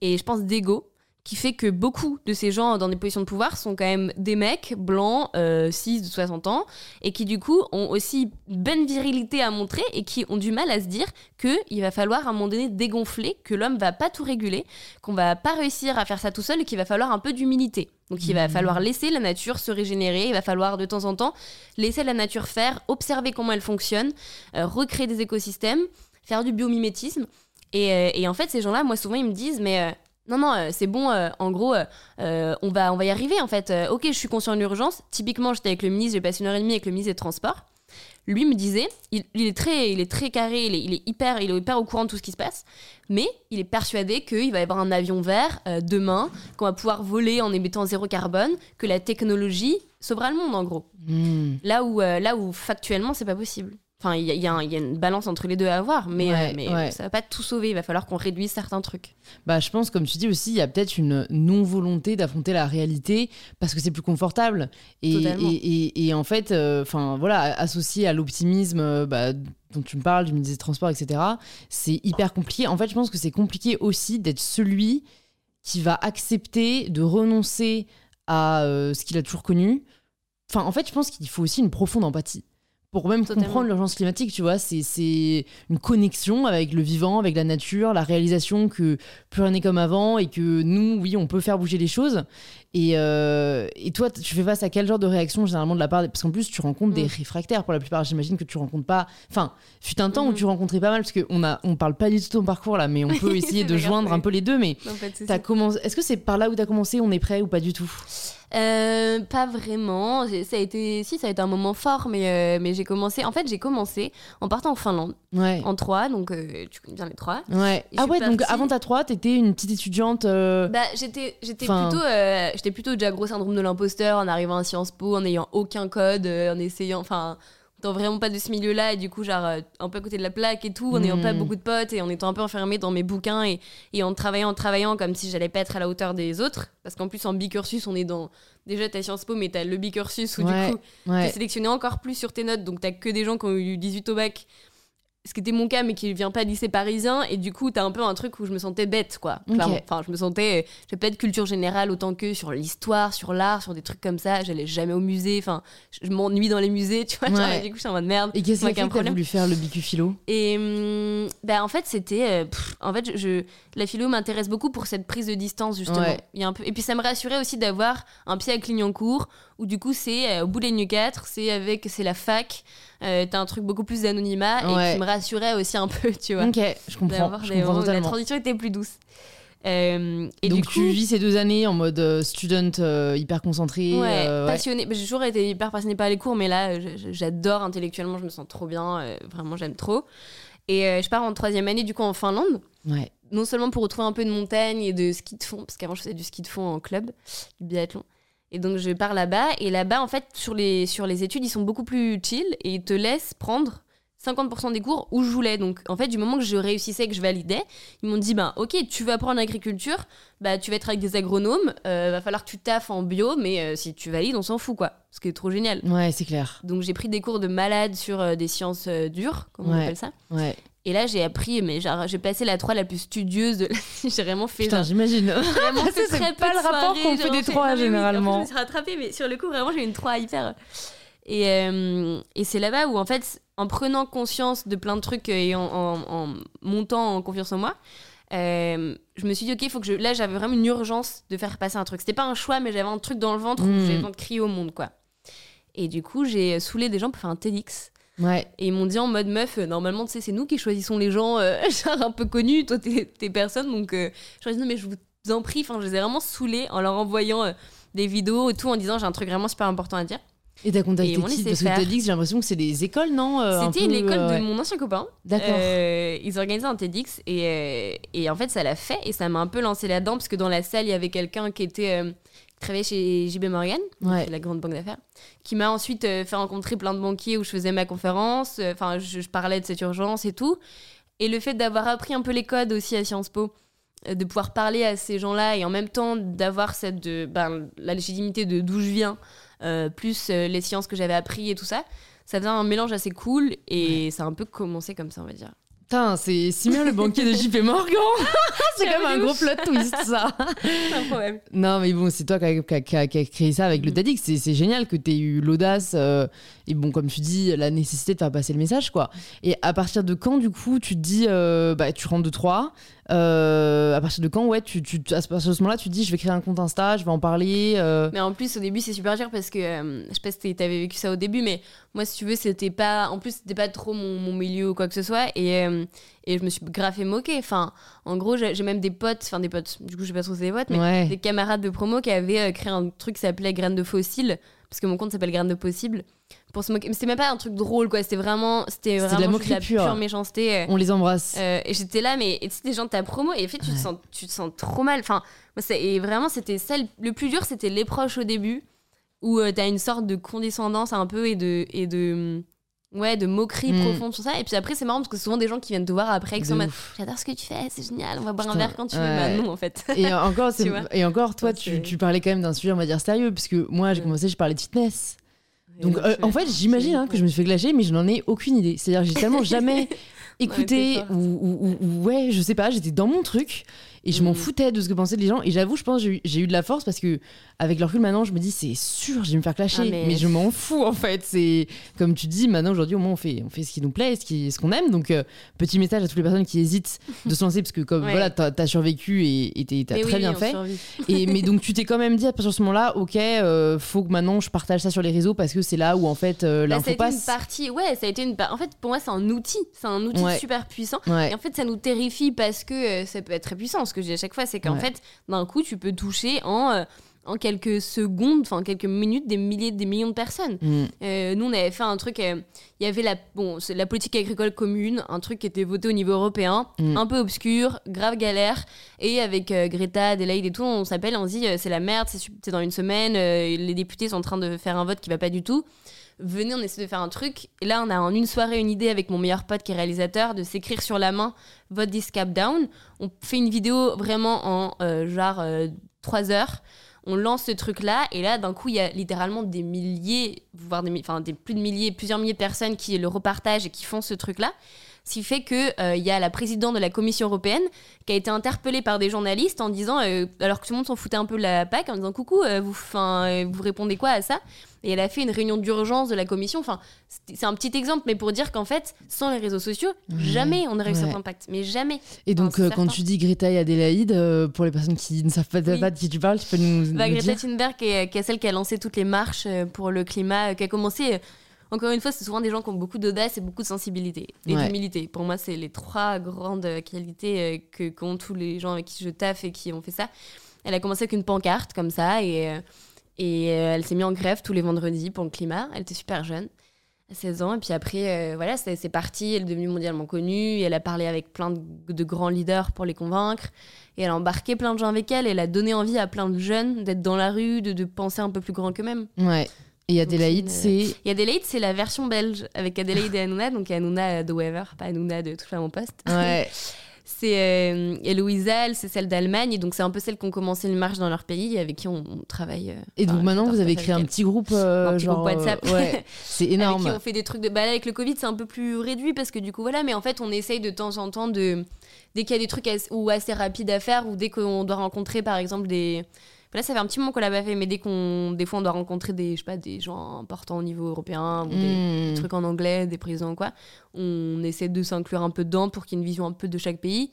et je pense d'ego qui fait que beaucoup de ces gens dans des positions de pouvoir sont quand même des mecs blancs, euh, 6 de 60 ans, et qui du coup ont aussi une bonne virilité à montrer et qui ont du mal à se dire qu'il va falloir à un moment donné dégonfler, que l'homme va pas tout réguler, qu'on va pas réussir à faire ça tout seul et qu'il va falloir un peu d'humilité. Donc il va Mhm. falloir laisser la nature se régénérer, il va falloir de temps en temps laisser la nature faire, observer comment elle fonctionne, euh, recréer des écosystèmes, faire du biomimétisme. Et, euh, et en fait, ces gens-là, moi souvent, ils me disent, mais euh, non, non, euh, c'est bon, euh, en gros, euh, on, va, on va y arriver en fait. Ok, je suis conscient de l'urgence. Typiquement, j'étais avec le ministre, j'ai passé une heure et demie avec le ministre des Transports. Lui me disait, il, il est très, il est très carré, il est, il est hyper, il est hyper au courant de tout ce qui se passe, mais il est persuadé qu'il va y avoir un avion vert demain, qu'on va pouvoir voler en émettant zéro carbone, que la technologie sauvera le monde en gros. Hmm. Là où, là où factuellement, c'est pas possible. Enfin, il y, a- y y une balance entre les deux à avoir, mais, Ouais, euh, mais ouais. ça va pas tout sauver. Il va falloir qu'on réduise certains trucs. Bah, je pense, comme tu dis aussi, il y a peut-être une non-volonté d'affronter la réalité parce que c'est plus confortable. Et, Totalement. et, et- et en fait, enfin voilà, associé à l'optimisme euh, bah, dont tu me parles, du ministre des Transports, etc., c'est hyper compliqué. En fait, je pense que c'est compliqué aussi d'être celui qui va accepter de renoncer à euh, ce qu'il a toujours connu. Enfin, en fait, je pense qu'il faut aussi une profonde empathie. Pour même Totalement. comprendre l'urgence climatique, tu vois, c'est- une connexion avec le vivant, avec la nature, la réalisation que plus rien n'est comme avant et que nous, oui, on peut faire bouger les choses. Et, euh, et toi, tu fais face à quel genre de réaction généralement de la part des- Parce qu'en plus, tu rencontres des Mm. réfractaires pour la plupart. J'imagine que tu rencontres pas. Enfin, fut un temps où Mhm. tu rencontrais pas mal parce qu'on a, on parle pas du tout de ton parcours là, mais on peut essayer de joindre un peu les deux. Mais. Est-ce que c'est par là où t'as commencé On est prêt ou pas du tout? Euh, pas vraiment. Ça a été, si, ça a été un moment fort, mais, euh, mais j'ai commencé. En fait, j'ai commencé en partant en Finlande, Ouais. en trois, donc euh, tu connais bien les trois. Ouais. Et Ah ouais, donc avant ta 3, t'étais une petite étudiante. Bah, j'étais, plutôt, j'étais plutôt déjà gros syndrome de l'imposteur en arrivant à Sciences Po, en n'ayant aucun code, en essayant, enfin, vraiment pas de ce milieu-là et du coup, genre, euh, un peu à côté de la plaque et tout, en n'ayant pas Mm. beaucoup de potes et en étant un peu enfermée dans mes bouquins et, et en travaillant, en travaillant comme si j'allais pas être à la hauteur des autres. Parce qu'en plus, en bicursus, on est dans, déjà, t'as Sciences Po, mais t'as le bicursus où Ouais, du coup, t'es ouais. sélectionné encore plus sur tes notes, donc t'as que des gens qui ont eu 18 au bac. Ce qui était mon cas, mais qui vient pas de lycée parisien, et du coup, t'as un peu un truc où je me sentais bête, quoi. Enfin, je me sentais. J'ai pas de culture générale autant que sur l'histoire, sur l'art, sur des trucs comme ça. J'allais jamais au musée, enfin, je m'ennuie dans les musées, tu vois. genre, du coup, je suis en mode merde. Et qu'est-ce que t'as voulu faire le bicu philo Et bah, en fait, c'était. euh, en fait, je, je- la philo m'intéresse beaucoup pour cette prise de distance, justement. Ouais. Il y a un peu, et puis, ça me rassurait aussi d'avoir un pied à Clignancourt, où du coup, c'est euh, au bout des 4, c'est avec. C'est la fac. euh, T'as un truc beaucoup plus d'anonymat, et qui me rassurait aussi un peu, tu vois. Ok, je comprends. Je comprends la transition était plus douce. Euh, et Donc du coup, tu vis ces deux années en mode euh, student hyper concentré. Ouais. Bah, J'ai toujours été hyper passionnée par les cours, mais là, j'adore intellectuellement, je me sens trop bien, vraiment, j'aime trop. Et je pars en troisième année, du coup, en Finlande, Ouais. non seulement pour retrouver un peu de montagne et de ski de fond, parce qu'avant, je faisais du ski de fond en club, du biathlon. Et donc, je pars là-bas, et là-bas, en fait, sur les, sur les études, ils sont beaucoup plus chill et ils te laissent prendre 50% des cours où je voulais. Donc, en fait, du moment que je réussissais, que je validais, ils m'ont dit, ben, ok, tu vas apprendre l'agriculture, bah, tu vas être avec des agronomes, euh, va falloir que tu taffes en bio, mais euh, si tu valides, on s'en fout, quoi. Ce qui est trop génial. Ouais, c'est clair. Donc, j'ai pris des cours de malade sur euh, des sciences euh, dures, comme on appelle ça. Ouais. Et là, j'ai appris, mais genre, j'ai passé la 3 la plus studieuse de J'ai vraiment fait Putain, j'imagine. vraiment fait c'est très pas le rapport qu'on fait des vraiment trois, non, mais oui, généralement. en plus, je me suis rattrapée, mais sur le coup, vraiment, j'ai eu une 3 hyper. Et, euh, et c'est là-bas où, en fait, en prenant conscience de plein de trucs et en, en- en montant en confiance en moi, euh, je me suis dit, ok, faut que je. Là, j'avais vraiment une urgence de faire passer un truc. C'était pas un choix, mais j'avais un truc dans le ventre où Mm. j'avais besoin de crier au monde, quoi. Et du coup, j'ai saoulé des gens pour faire un TEDx. Ouais. Et ils m'ont dit en mode meuf, euh, normalement, tu sais, c'est nous qui choisissons les gens, euh, genre un peu connus, toi, t'es personne. Donc, euh, je leur ai dit, non, mais je vous en prie, enfin, je les ai vraiment saoulés en leur envoyant euh, des vidéos et tout, en disant, j'ai un truc vraiment super important à dire. Et t'as contacté qui Parce que faire. que j'ai l'impression que c'est des écoles, non euh, C'était l'école euh, de ouais. mon ancien copain. D'accord. Euh, ils organisaient un TEDx et, et en fait, ça l'a fait et ça m'a un peu lancé là-dedans parce que dans la salle, il y avait quelqu'un qui était. Qui travaillait chez JB Morgan, Ouais. la grande banque d'affaires, qui m'a ensuite euh, fait rencontrer plein de banquiers où je faisais ma conférence. euh, Enfin, je, je parlais de cette urgence et tout. Et le fait d'avoir appris un peu les codes aussi à Sciences Po, euh, de pouvoir parler à ces gens-là et en même temps d'avoir cette de, ben, la légitimité de d'où je viens, plus les sciences que j'avais appris et tout ça, ça faisait un mélange assez cool et ça a un peu commencé comme ça, on va dire. Putain, c'est Simon le banquier de JP Morgan. c'est comme un gros plot twist, ça. Un problème. Non, mais bon, c'est toi qui as, qui qui créé ça avec le. TEDx. C'est c'est génial que tu aies eu l'audace euh, et, bon, comme tu dis, la nécessité de faire passer le message, quoi. Et à partir de quand, du coup, tu te dis, euh, bah, tu rentres de 3 à partir de quand, ouais, tu, tu, à ce moment-là, tu te dis, je vais créer un compte Insta, je vais en parler. euh, Mais en plus, au début, c'est super dur parce que euh, je sais pas si t'avais vécu ça au début, mais moi, si tu veux, c'était pas. En plus, c'était pas trop mon, mon milieu ou quoi que ce soit. Et, euh, et je me suis grave fait moquer. Enfin, en gros, j'ai même des potes, enfin des potes, du coup, je sais pas trop si c'est des potes, mais ouais. des camarades de promo qui avaient euh, créé un truc qui s'appelait Graines de fossiles, parce que mon compte s'appelle Graines de possible, pour se moquer. Mais c'était même pas un truc drôle, quoi. C'était vraiment, c'était de la de pure. pure méchanceté. euh. On les embrasse. Euh, et j'étais là, mais tu sais, des gens de ta promo, et en fait, tu, Ouais. te, sens, tu te sens trop mal. Enfin, et vraiment, c'était ça. le- plus dur, c'était les proches au début, où tu t'as une sorte de condescendance un peu et de. Et de Ouais, de moquerie Mm. profonde sur ça. Et puis après, c'est marrant parce que souvent des gens qui viennent te voir après, qui sont en. J'adore ce que tu fais, c'est génial, on va boire un verre quand tu veux. ouais. Bah non, en fait. Et encore, c'est- et encore, toi, tu, c'est- tu parlais quand même d'un sujet, on va dire, sérieux, parce que moi, j'ai commencé, je parlais de fitness. Donc, euh, en fait, j'imagine hein, que je me suis fait glasher, mais je n'en ai aucune idée. C'est-à-dire, que j'ai tellement jamais écouté, ou, ou- ou- ou- ouais, je sais pas, j'étais dans mon truc, et je m'en Mm. foutais de ce que pensaient les gens. Et j'avoue, je pense que j'ai eu- j'ai eu de la force parce que, avec le recul maintenant, je me dis, c'est sûr, je vais me faire clasher. Ah, mais... mais- je m'en fous, en fait. C'est comme tu dis, maintenant, aujourd'hui, au moins, on fait, on fait ce qui nous plaît, ce qui- ce qu'on aime. Donc, euh, petit message à toutes les personnes qui hésitent de se lancer, parce que, comme Ouais. voilà, t'as as survécu et t'as très oui, bien fait. Et, mais donc tu t'es quand même dit à partir de ce moment-là, ok, euh, faut que maintenant je partage ça sur les réseaux parce que c'est là où en fait euh, Bah, l'info été passe. une partie, ouais, ça a été une En fait, pour moi, c'est un outil. C'est un outil Ouais. super puissant. Ouais. Et en fait, ça nous terrifie parce que euh, ça peut être très puissant. Ce que je dis à chaque fois, c'est qu'en fait, d'un coup, tu peux toucher en, euh, en quelques secondes, enfin quelques minutes, des milliers, des millions de personnes. Mm. Euh, nous, on avait fait un truc. euh, Il y avait la, bon, la politique agricole commune, un truc qui était voté au niveau européen, Mm. un peu obscur, grave galère. Et avec euh, Greta, Adelaide et tout, on s'appelle, on se dit euh, c'est la merde, c'est dans une semaine, les députés sont en train de faire un vote qui va pas du tout. Venez, on essaie de faire un truc. Et là, on a en une soirée une idée avec mon meilleur pote qui est réalisateur de s'écrire sur la main Vote this cap down. On fait une vidéo vraiment en genre 3 heures on lance ce truc-là, et là, d'un coup, il y a littéralement des milliers, voire des, enfin, des plus de milliers, plusieurs milliers de personnes qui le repartagent et qui font ce truc-là. Ce qui fait que euh, y a la présidente de la Commission européenne qui a été interpellée par des journalistes en disant, euh, alors que tout le monde s'en foutait un peu de la PAC, en disant coucou, euh, vous, 'fin, euh, vous répondez quoi à ça? Et elle a fait une réunion d'urgence de la Commission. Enfin, c'est un petit exemple, mais pour dire qu'en fait, sans les réseaux sociaux, jamais on aurait eu Ouais. cet impact. Mais jamais. Et donc, quand tu dis Greta et Adélaïde, pour les personnes qui ne savent pas, Oui. pas de qui tu parles, tu peux nous, Bah, nous Greta dire? Thunberg, qui est, qui est celle qui a lancé toutes les marches pour le climat, qui a commencé. Encore une fois, c'est souvent des gens qui ont beaucoup d'audace et beaucoup de sensibilité et Ouais. d'humilité. Pour moi, c'est les trois grandes qualités euh, que qu'ont tous les gens avec qui je taffe et qui ont fait ça. Elle a commencé avec une pancarte comme ça et, euh, et euh, elle s'est mise en grève tous les vendredis pour le climat. Elle était super jeune, à 16 ans. Et puis après, euh, voilà, c'est parti. Elle est devenue mondialement connue. Et elle a parlé avec plein de, de grands leaders pour les convaincre. Et elle a embarqué plein de gens avec elle. Elle a donné envie à plein de jeunes d'être dans la rue, de, de penser un peu plus grand qu'eux-mêmes. Ouais. Et Adélaïde, Donc, c'est. Et Adelaide, c'est la version belge avec Adelaide et Hanouna. Donc Hanouna de Wever, pas Hanouna de Touche à mon poste. Ouais. C'est euh, c'est celle d'Allemagne. Et donc c'est un peu celle qui ont commencé une marche dans leur pays et avec qui on, on travaille. euh, Et donc maintenant, vous avez créé un petit groupe, euh, Un petit genre. groupe WhatsApp. euh, ouais. C'est elle. Avec énorme. qui on fait des trucs de bah là, avec le Covid, c'est un peu plus réduit parce que du coup voilà, mais en fait on essaye de temps en temps de dès qu'il y a des trucs assez, ou assez rapides à faire ou dès qu'on doit rencontrer par exemple des Là, ça fait un petit moment qu'on l'a pas fait, mais dès qu'on, des fois, on doit rencontrer des, je sais pas, des gens importants au niveau européen ou des, Mm. des trucs en anglais, des présidents ou quoi, on essaie de s'inclure un peu dedans pour qu'il y ait une vision un peu de chaque pays.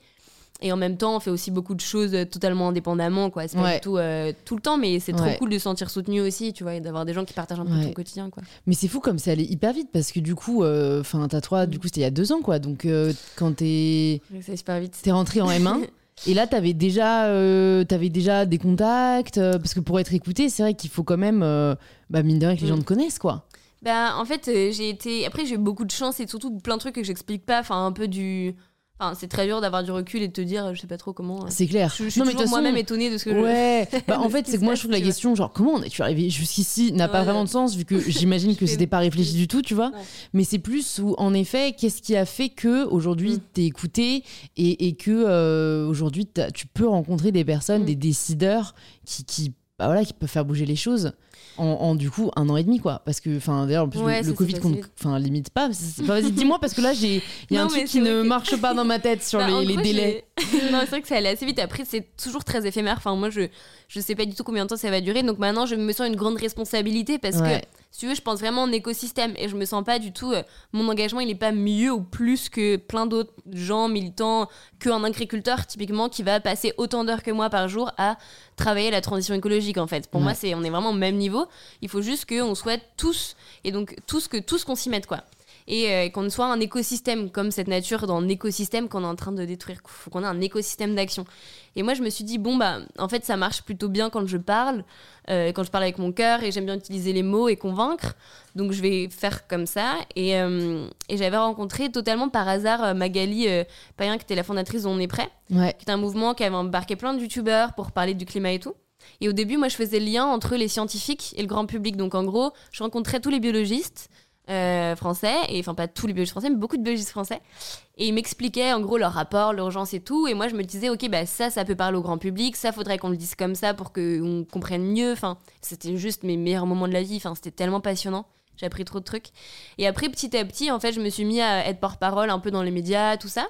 Et en même temps, on fait aussi beaucoup de choses euh, totalement indépendamment, quoi. C'est pas Ouais. du tout euh, tout le temps, mais c'est trop Ouais. cool de se sentir soutenu aussi, tu vois, et d'avoir des gens qui partagent un peu Ouais. ton quotidien, quoi. Mais c'est fou comme c'est allé hyper vite parce que du coup, euh, enfin, t'as trois, du coup, c'était il y a deux ans, quoi. Donc, euh, quand t'es C'est super vite. t'es rentré en M1. Et là, t'avais déjà, euh, déjà des contacts, euh, parce que pour être écouté, c'est vrai qu'il faut quand même, euh, bah, mine de rien, que les gens Mm. te connaissent, quoi. Bah, en fait, euh, j'ai été. Après, j'ai eu beaucoup de chance et surtout plein de trucs que j'explique pas. Enfin, un peu du. Enfin, c'est très dur d'avoir du recul et de te dire, je sais pas trop comment. euh. C'est clair. Je, je suis Non, mais toujours moi-même étonnée de ce que je. Ouais, bah, en fait, c'est que moi, je trouve la tu question, genre, comment on es-tu arrivé jusqu'ici, n'a pas vraiment de sens, vu que j'imagine que c'était pas réfléchi du tout, tu vois. Ouais. Mais c'est plus où, en effet, qu'est-ce qui a fait que aujourd'hui Mm. t'es écouté et, et que euh, aujourd'hui tu peux rencontrer des personnes, Mm. des décideurs qui, qui, bah voilà, qui peuvent faire bouger les choses. En, en, du coup un an et demi quoi parce que enfin d'ailleurs le- Ouais, le, s'est covid enfin limite pas c'est- vas-y dis-moi parce que là j'ai il y a Non, un truc qui ne que- marche pas dans ma tête sur Bah, les, les gros, délais non, c'est vrai que ça allait assez vite. Après, c'est toujours très éphémère. Enfin, moi, je, je sais pas du tout combien de temps ça va durer. Donc maintenant, je me sens une grande responsabilité parce Ouais. que, si tu veux, je pense vraiment en écosystème et je me sens pas du tout. euh, mon engagement, il est pas mieux ou plus que plein d'autres gens militants, qu'un agriculteur, typiquement, qui va passer autant d'heures que moi par jour à travailler la transition écologique, en fait. Pour Ouais. moi, c'est on est vraiment au même niveau. Il faut juste qu'on soit tous, et donc tous, que, tous qu'on s'y mette, quoi et euh, qu'on soit un écosystème comme cette nature dans un écosystème qu'on est en train de détruire. Il faut qu'on ait un écosystème d'action. Et moi, je me suis dit, bon, bah, en fait, ça marche plutôt bien quand je parle, euh, quand je parle avec mon cœur, et j'aime bien utiliser les mots et convaincre. Donc, je vais faire comme ça. Et, euh, et j'avais rencontré totalement par hasard Magali Payen, qui était la fondatrice de On est prêt, ouais qui est un mouvement qui avait embarqué plein de youtubeurs pour parler du climat et tout. Et au début, moi, je faisais le lien entre les scientifiques et le grand public. Donc, en gros, je rencontrais tous les biologistes euh, français, et enfin, pas tous les biologistes français, mais beaucoup de biologistes français. Et ils m'expliquaient, en gros, leur rapport, l'urgence et tout. Et moi, je me disais, OK, bah, ça, ça peut parler au grand public. Ça, faudrait qu'on le dise comme ça pour qu'on comprenne mieux. Enfin, c'était juste mes meilleurs moments de la vie. Enfin, c'était tellement passionnant. J'ai appris trop de trucs. Et après, petit à petit, en fait, je me suis mis à être porte-parole un peu dans les médias, tout ça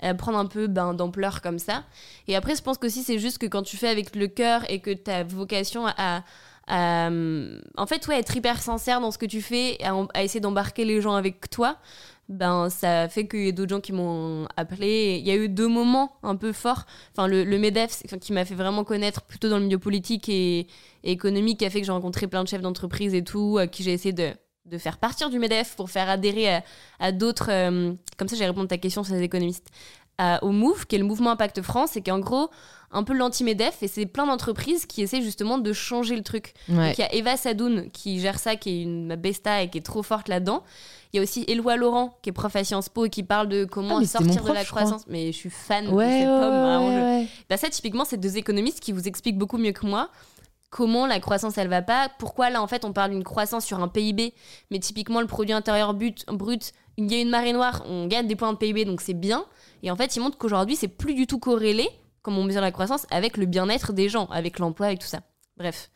à prendre un peu ben, d'ampleur comme ça. Et après, je pense qu'aussi, c'est juste que quand tu fais avec le cœur et que tu as vocation à, euh, En fait, ouais, être hyper sincère dans ce que tu fais, à, essayer d'embarquer les gens avec toi, ben, ça fait qu'il y a d'autres gens qui m'ont appelé. Il y a eu deux moments un peu forts. Enfin, le, MEDEF, qui m'a fait vraiment connaître plutôt dans le milieu politique et, économique, qui a fait que j'ai rencontré plein de chefs d'entreprise et tout, à qui j'ai essayé de faire partir du MEDEF pour faire adhérer à, à d'autres... euh, comme ça, j'ai répondu à ta question sur les économistes au MOVE, qui est le mouvement Impact France, et qui est en gros un peu l'anti-MEDEF, et c'est plein d'entreprises qui essaient justement de changer le truc. Ouais. Donc il y a Eva Sadoun qui gère ça, qui est une besta et qui est trop forte là-dedans. Il y a aussi Éloi Laurent, qui est prof à Sciences Po et qui parle de comment Ah, sortir de la croissance. Mais je suis fan de Ouais, vraiment, je- ouais. Bah ça, typiquement, c'est deux économistes qui vous expliquent beaucoup mieux que moi comment la croissance elle va pas, pourquoi là en fait on parle d'une croissance sur un PIB, mais typiquement le produit intérieur brut, brut il y a une marée noire, on gagne des points de PIB donc c'est bien, et en fait ils montrent qu'aujourd'hui c'est plus du tout corrélé, comme on mesure la croissance, avec le bien-être des gens, avec l'emploi, avec tout ça. Bref.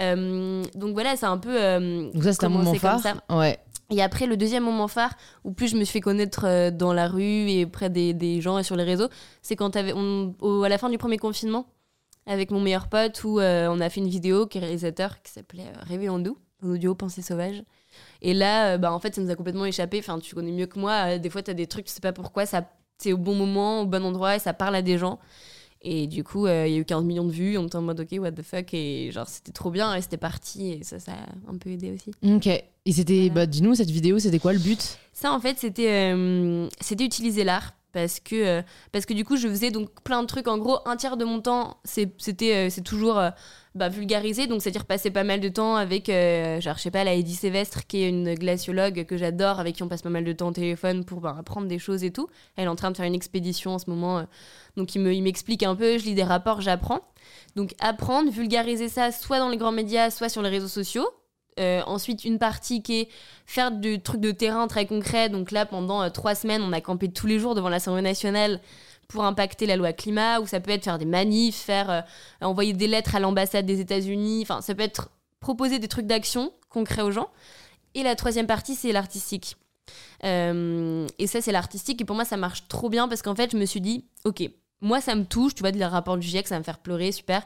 Euh, donc voilà, c'est un peu... euh, Donc ça, c'était un moment phare. ça. Ouais. Et après, le deuxième moment phare, où plus je me suis fait connaître euh, dans la rue et près des, des gens et sur les réseaux, c'est quand on- au- à la fin du premier confinement, avec mon meilleur pote, où euh, on a fait une vidéo qui est réalisateur, qui s'appelait Rêver en nous, un audio Pensée sauvage. Et là, bah, en fait, ça nous a complètement échappé. Enfin, tu connais mieux que moi. des fois, t'as des trucs, tu sais pas pourquoi, ça c'est au bon moment, au bon endroit, et ça parle à des gens. Et du coup, euh, il y a eu 15 millions de vues. On était en mode, ok, what the fuck. Et genre, c'était trop bien, et c'était parti. Et ça, ça a un peu aidé aussi. Ok. Et c'était, Voilà. bah, dis-nous, cette vidéo, c'était quoi le but? Ça, en fait, c'était euh, c'était utiliser l'art. Parce que, euh, parce que du coup, je faisais donc plein de trucs. En gros, un tiers de mon temps, c'est- c'était c'est toujours bah, vulgarisé. Donc, c'est-à-dire passer pas mal de temps avec, euh, genre, je sais pas, la Eddie Sévestre, qui est une glaciologue que j'adore, avec qui on passe pas mal de temps au téléphone pour bah, apprendre des choses et tout. Elle est en train de faire une expédition en ce moment. euh, donc, il me- il m'explique un peu, je lis des rapports, j'apprends. Donc, apprendre, vulgariser ça, soit dans les grands médias, soit sur les réseaux sociaux. Euh, ensuite, une partie qui est faire du truc de terrain très concret. Donc là, pendant euh, trois semaines, on a campé tous les jours devant l'Assemblée nationale pour impacter la loi climat, ou ça peut être faire des manifs, faire euh, envoyer des lettres à l'ambassade des États-Unis. Enfin, ça peut être proposer des trucs d'action concrets aux gens. Et la troisième partie, c'est l'artistique. Euh, et ça, c'est l'artistique. Et pour moi, ça marche trop bien parce qu'en fait, je me suis dit, ok, moi, ça me touche. Tu vois, le rapport du GIEC, ça va me faire pleurer, super.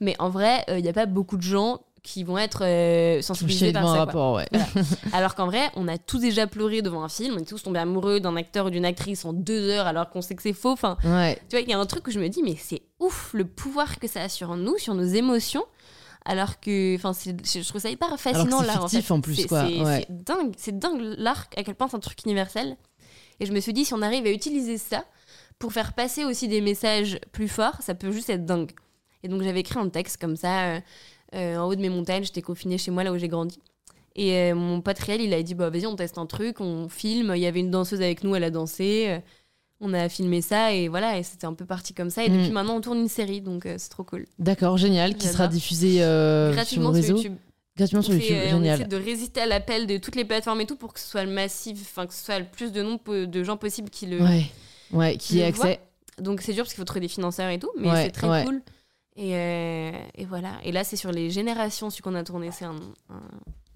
Mais en vrai, il n'y a pas beaucoup de gens qui vont être euh, sensibilisés par ça. rapport, ouais. Alors qu'en vrai, on a tous déjà pleuré devant un film, on est tous tombés amoureux d'un acteur ou d'une actrice en deux heures alors qu'on sait que c'est faux. Enfin, Ouais. tu vois, il y a un truc où je me dis, mais c'est ouf le pouvoir que ça a sur nous, sur nos émotions. Alors que, enfin, je trouve ça hyper fascinant c'est l'art. en plus, C'est- quoi, C'est ouais. c'est dingue, c'est dingue l'art à quel point c'est un truc universel. Et je me suis dit, si on arrive à utiliser ça pour faire passer aussi des messages plus forts, ça peut juste être dingue. Et donc j'avais écrit un texte comme ça, euh, euh, en haut de mes montagnes, j'étais confinée chez moi là où j'ai grandi. Et euh, mon pote réel, il a dit bah vas-y, on teste un truc, on filme. Il y avait une danseuse avec nous, elle a dansé. euh, on a filmé ça et voilà, et c'était un peu parti comme ça. Et Mm. depuis maintenant, on tourne une série, donc c'est trop cool. D'accord, génial, qui sera J'adore. diffusé euh, sur le réseau. sur YouTube. Gratuitement On, sur YouTube, euh, on génial. essaie de résister à l'appel de toutes les plateformes et tout pour que ce soit le massif, enfin que ce soit le plus de nombre de gens possible qui le. Ouais, ouais, qui ait accès. Donc c'est dur parce qu'il faut trouver des financeurs et tout, mais Ouais, c'est très ouais. cool. Et, euh, et voilà. Et là, c'est sur les générations, celui qu'on a tourné, c'est un, un-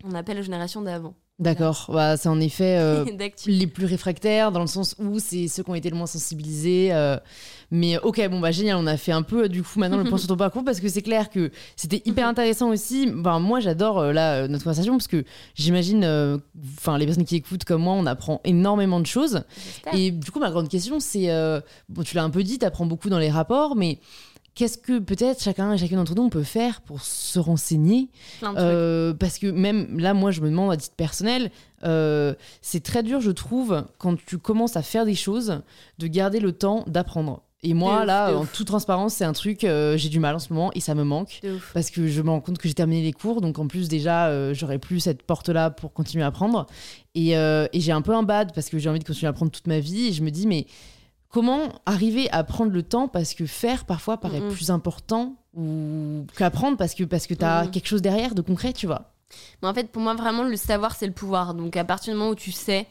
on appelle la génération d'avant. D'accord, bah, c'est en effet euh, les plus réfractaires, dans le sens où c'est ceux qui ont été le moins sensibilisés. euh, mais ok, bon, bah génial, on a fait un peu du coup maintenant le point sur ton parcours parce que c'est clair que c'était hyper intéressant aussi. Ben, moi, j'adore là notre conversation parce que j'imagine, enfin, les personnes qui écoutent comme moi, on apprend énormément de choses. Et du coup, ma grande question, c'est bon, tu l'as un peu dit, tu apprends beaucoup dans les rapports, mais qu'est-ce que peut-être chacun et chacune d'entre nous on peut faire pour se renseigner euh, parce que même là, moi, je me demande à titre personnel, euh, c'est très dur, je trouve, quand tu commences à faire des choses, de garder le temps d'apprendre. Et moi, ouf, là, en toute transparence, c'est un truc, euh, j'ai du mal en ce moment et ça me manque. Parce que je me rends compte que j'ai terminé les cours, donc en plus déjà, euh, j'aurais plus cette porte-là pour continuer à apprendre. Et, euh, et j'ai un peu un bad parce que j'ai envie de continuer à apprendre toute ma vie. Et je me dis, mais comment arriver à prendre le temps parce que faire parfois paraît plus important ou qu'apprendre parce que parce que t'as quelque chose derrière de concret, tu vois. Mais en fait, pour moi, vraiment, le savoir, c'est le pouvoir. Donc, à partir du moment où tu sais,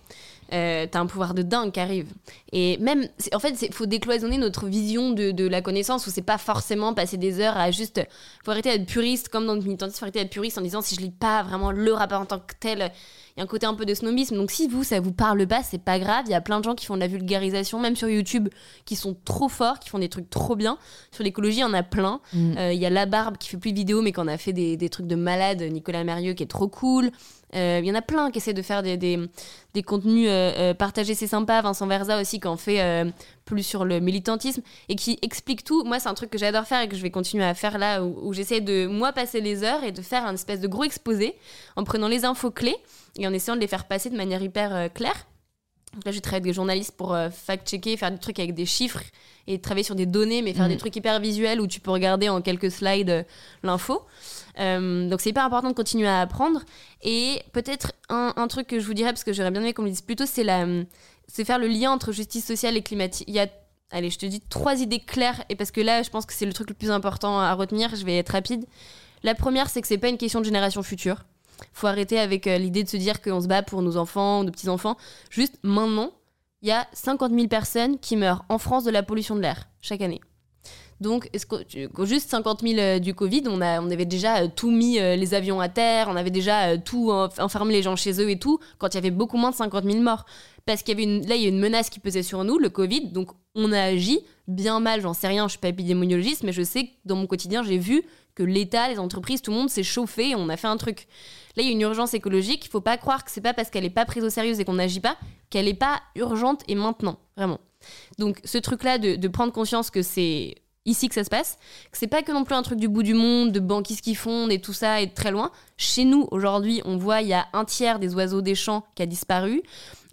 euh, t'as un pouvoir de dingue qui arrive. Et même, en fait, il faut décloisonner notre vision de, de la connaissance où c'est pas forcément passer des heures à juste. faut arrêter d'être puriste, comme dans le militantisme, faut arrêter d'être puriste en disant si je lis pas vraiment le rapport en tant que tel. Il y a un côté un peu de snobisme. Donc, si vous, ça vous parle pas, c'est pas grave. Il y a plein de gens qui font de la vulgarisation, même sur YouTube, qui sont trop forts, qui font des trucs trop bien. Sur l'écologie, il y en a plein. Mm. Euh, Il y a La Barbe qui fait plus de vidéos, mais qui en a fait des, des trucs de malade, Nicolas Mérieux qui est trop cool. Euh, Il y en a plein qui essaient de faire des, des, contenus euh, euh, partagés, c'est sympa. Vincent Verza aussi qui en fait euh, plus sur le militantisme et qui explique tout. Moi, c'est un truc que j'adore faire et que je vais continuer à faire là, où, où j'essaie de, moi, passer les heures et de faire un espèce de gros exposé en prenant les infos clés et en essayant de les faire passer de manière hyper euh, claire. là, j'ai travaillé avec des journalistes pour euh, fact-checker, faire des trucs avec des chiffres et travailler sur des données, mais faire des trucs hyper visuels où tu peux regarder en quelques slides euh, l'info. Euh, donc c'est hyper important de continuer à apprendre. Et peut-être un, un, truc que je vous dirais, parce que j'aurais bien aimé qu'on me dise plus tôt, c'est la, c'est faire le lien entre justice sociale et climatique. Il y a, allez, je te dis trois idées claires, et parce que là, je pense que c'est le truc le plus important à retenir, je vais être rapide. La première, c'est que c'est pas une question de génération future. Faut arrêter avec l'idée de se dire qu'on se bat pour nos enfants, nos petits-enfants. Juste maintenant, il y a 50 000 personnes qui meurent en France de la pollution de l'air chaque année. Donc, juste 50 000 euh, du Covid, on, avait déjà euh, tout mis euh, les avions à terre, on avait déjà tout enfermé les gens chez eux et tout, quand il y avait beaucoup moins de 50 000 morts. Parce qu'il y avait là, il y a une menace qui pesait sur nous, le Covid, donc on a agi bien mal, j'en sais rien, je suis pas épidémiologiste, mais je sais que dans mon quotidien, j'ai vu que l'État, les entreprises, tout le monde s'est chauffé, on a fait un truc. Là, il y a une urgence écologique. Il faut pas croire que c'est pas parce qu'elle n'est pas prise au sérieux et qu'on n'agit pas qu'elle n'est pas urgente et maintenant, vraiment. Donc, ce truc-là de, prendre conscience que c'est ici que ça se passe, que c'est pas que non plus un truc du bout du monde, de banquistes qui fondent et tout ça, et très loin. Chez nous, aujourd'hui, on voit il y a un tiers des oiseaux des champs qui a disparu.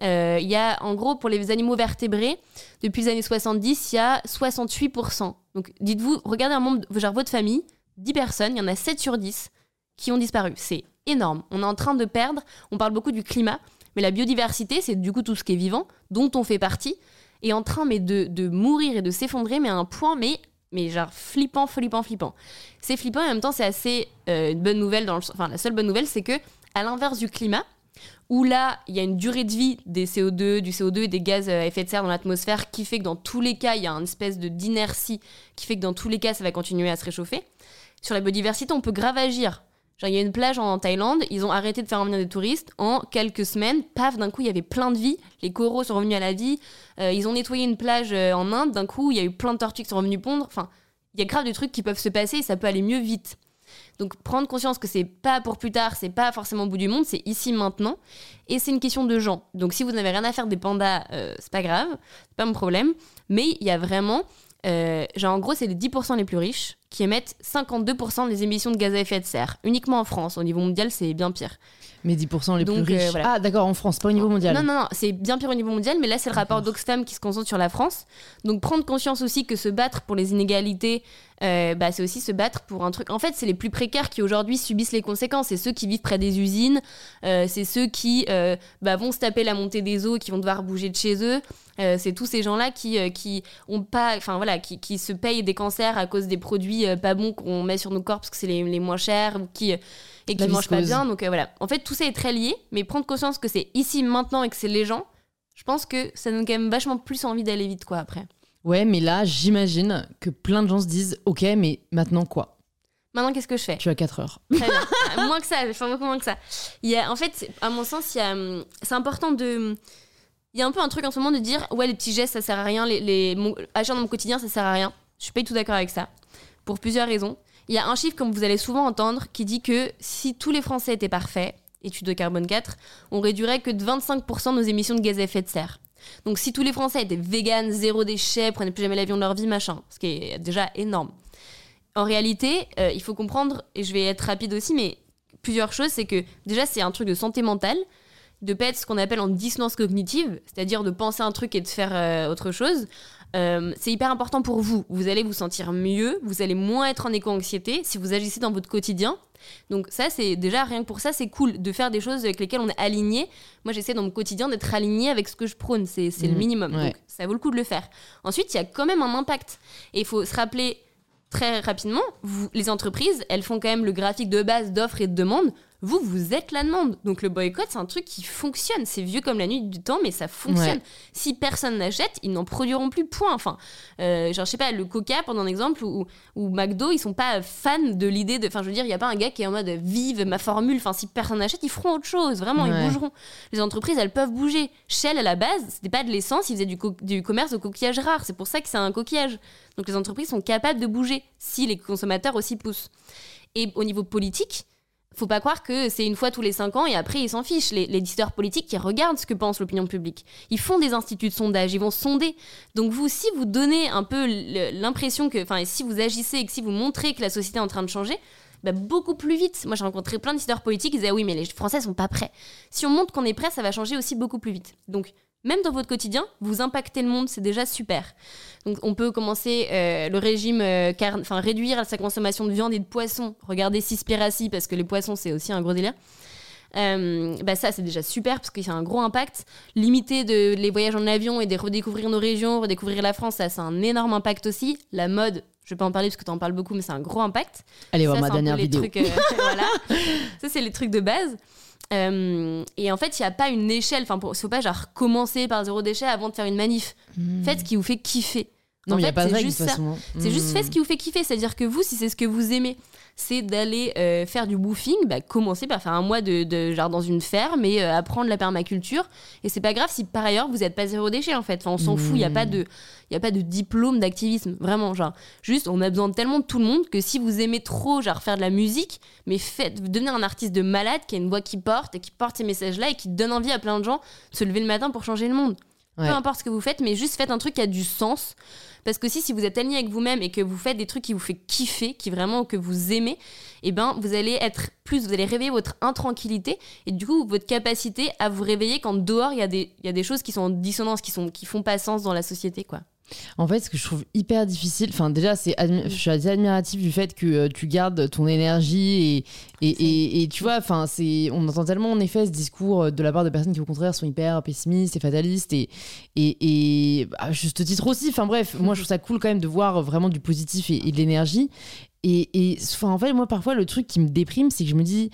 Euh, il y a, en gros, pour les animaux vertébrés, depuis les années 70, il y a 68%. Donc, dites-vous, regardez un membre, genre votre famille, 10 personnes, il y en a 7 sur 10 qui ont disparu. C'est énorme. On est en train de perdre, on parle beaucoup du climat, mais la biodiversité, c'est du coup tout ce qui est vivant, dont on fait partie, est en train mais de, de mourir et de s'effondrer, mais à un point, mais, mais genre flippant, flippant, flippant. C'est flippant et en même temps, c'est assez euh, une bonne nouvelle. Dans enfin, la seule bonne nouvelle, c'est que, à l'inverse du climat, où là, il y a une durée de vie des CO2, du CO2 et des gaz à effet de serre dans l'atmosphère qui fait que dans tous les cas, il y a une espèce de d'inertie qui fait que dans tous les cas, ça va continuer à se réchauffer. Sur la biodiversité, on peut grave agir. Genre, il y a une plage en Thaïlande, ils ont arrêté de faire revenir des touristes. En quelques semaines, paf, d'un coup, il y avait plein de vie. Les coraux sont revenus à la vie. Euh, ils ont nettoyé une plage euh, en Inde. D'un coup, il y a eu plein de tortues qui sont revenues pondre. Enfin, il y a grave des trucs qui peuvent se passer et ça peut aller mieux vite. Donc, prendre conscience que c'est pas pour plus tard, c'est pas forcément au bout du monde, c'est ici maintenant. Et c'est une question de gens. Donc, si vous n'avez rien à faire des pandas, euh, c'est pas grave, c'est pas mon problème. Mais il y a vraiment euh, genre, en gros, c'est les 10% les plus riches qui émettent 52% des émissions de gaz à effet de serre. Uniquement en France. Au niveau mondial, c'est bien pire. Mais 10% les plus riches. Euh, ah, d'accord, en France, pas au niveau mondial. Non, non, non, c'est bien pire au niveau mondial, mais là, c'est le rapport d'Oxfam qui se concentre sur la France. Donc, prendre conscience aussi que se battre pour les inégalités, euh, bah, c'est aussi se battre pour un truc. En fait, c'est les plus précaires qui aujourd'hui subissent les conséquences. C'est ceux qui vivent près des usines, euh, c'est ceux qui bah, vont se taper la montée des eaux, qui vont devoir bouger de chez eux. c'est tous ces gens-là qui, qui ont pas, enfin voilà, qui, qui, se payent des cancers à cause des produits pas bons qu'on met sur nos corps parce que c'est les, les, moins chers ou qui et qui mangent pas bien. Donc euh, voilà. En fait, tout ça est très lié, mais prendre conscience que c'est ici, maintenant et que c'est les gens, je pense que ça donne quand même vachement plus envie d'aller vite, quoi, après. Ouais, mais là, j'imagine que plein de gens se disent Ok, mais maintenant quoi? Maintenant, qu'est-ce que je fais? Tu as 4 heures. Très bien. Euh, moins que ça, enfin beaucoup moins que ça. Il y a, en fait, à mon sens, il y a, hum, c'est important de. Il y a un peu un truc en ce moment de dire Ouais, les petits gestes, ça sert à rien, les, les, agir dans mon quotidien, ça sert à rien. Je suis pas du tout d'accord avec ça. Pour plusieurs raisons. Il y a un chiffre, comme vous allez souvent entendre, qui dit que si tous les Français étaient parfaits, étude de carbone 4, on réduirait que de 25% nos émissions de gaz à effet de serre. Donc si tous les Français étaient véganes, zéro déchet, prenaient plus jamais l'avion de leur vie, machin, ce qui est déjà énorme. En réalité, euh, il faut comprendre, et je vais être rapide aussi, mais plusieurs choses, c'est que déjà c'est un truc de santé mentale, de pas être ce qu'on appelle en dissonance cognitive, c'est-à-dire de penser un truc et de faire euh, autre chose. Euh, c'est hyper important pour vous. Vous allez vous sentir mieux, vous allez moins être en éco-anxiété si vous agissez dans votre quotidien. Donc ça, c'est déjà rien que pour ça, c'est cool de faire des choses avec lesquelles on est aligné. Moi, j'essaie dans mon quotidien d'être aligné avec ce que je prône, c'est le mmh, minimum. Donc ça vaut le coup de le faire. Ensuite, il y a quand même un impact. Et il faut se rappeler très rapidement, vous, les entreprises, elles font quand même le graphique de base d'offres et de demandes. Vous, vous êtes la demande. Donc le boycott, c'est un truc qui fonctionne. C'est vieux comme la nuit du temps, mais ça fonctionne. Si personne n'achète, ils n'en produiront plus, point. Enfin, euh, genre, je sais pas, le Coca, pendant un exemple, ou, ou McDo, ils sont pas fans de l'idée de. Enfin, je veux dire, il n'y a pas un gars qui est en mode vive ma formule. Enfin, si personne n'achète, ils feront autre chose. Vraiment, ils bougeront. Les entreprises, elles peuvent bouger. Shell, à la base, c'était pas de l'essence, ils faisaient du, du commerce de coquillage rare. C'est pour ça que c'est un coquillage. Donc les entreprises sont capables de bouger si les consommateurs aussi poussent. Et au niveau politique, faut pas croire que c'est une fois tous les cinq ans et après ils s'en fichent. Les, les décideurs politiques qui regardent ce que pense l'opinion publique. Ils font des instituts de sondage, ils vont sonder. Donc vous, si vous donnez un peu l'impression que, enfin, si vous agissez et que si vous montrez que la société est en train de changer, bah, beaucoup plus vite. Moi, j'ai rencontré plein de décideurs politiques, ils disaient ah oui, mais les Français sont pas prêts. Si on montre qu'on est prêt, ça va changer aussi beaucoup plus vite. Donc même dans votre quotidien, vous impactez le monde, c'est déjà super. Donc on peut commencer euh, le régime, euh, enfin réduire sa consommation de viande et de poisson. Regardez Cispiracy parce que les poissons c'est aussi un gros délire. Euh, bah ça c'est déjà super parce qu'il y a un gros impact. Limiter de, les voyages en avion et de redécouvrir nos régions, redécouvrir la France, ça c'est un énorme impact aussi. La mode, je vais pas en parler parce que tu en parles beaucoup, mais c'est un gros impact. Allez voir ma dernière vidéo. Trucs, euh, voilà. Ça c'est les trucs de base. Euh, et en fait, il n'y a pas une échelle. Enfin, il faut pas genre commencer par zéro déchet avant de faire une manif. Hmm. Faites ce qui vous fait kiffer. Non, il n'y a pas c'est juste ça. C'est juste Hmm. fait ce qui vous fait kiffer. C'est-à-dire que vous, si c'est ce que vous aimez, c'est d'aller euh, faire du woofing, bah, commencez par faire un mois de, de- genre dans une ferme et euh, apprendre la permaculture. Et c'est pas grave si par ailleurs vous n'êtes pas zéro déchet en fait. Enfin, on s'en fout. Il n'y a pas de, il y a pas de diplôme d'activisme. Vraiment, genre juste, on a besoin de tellement de tout le monde que si vous aimez trop genre faire de la musique, mais faites, devenez un artiste de malade qui a une voix qui porte et qui porte ces messages-là et qui donne envie à plein de gens de se lever le matin pour changer le monde. Ouais. Peu importe ce que vous faites, mais juste faites un truc qui a du sens. Parce que si, vous êtes aligné avec vous-même et que vous faites des trucs qui vous fait kiffer, qui vraiment que vous aimez, eh ben vous allez être plus, vous allez réveiller votre intranquillité et du coup votre capacité à vous réveiller quand dehors il y a des, y a des choses qui sont en dissonance, qui sont, qui font pas sens dans la société, quoi. En fait, ce que je trouve hyper difficile, enfin déjà, c'est je suis assez admirative du fait que euh, tu gardes ton énergie et, et, et, et tu vois, enfin c'est, on entend tellement en effet ce discours euh, de la part de personnes qui au contraire sont hyper pessimistes et fatalistes et et, à juste titre aussi. Enfin bref, moi je trouve ça cool quand même de voir vraiment du positif et, de l'énergie. Et, et en fait, moi parfois le truc qui me déprime, c'est que je me dis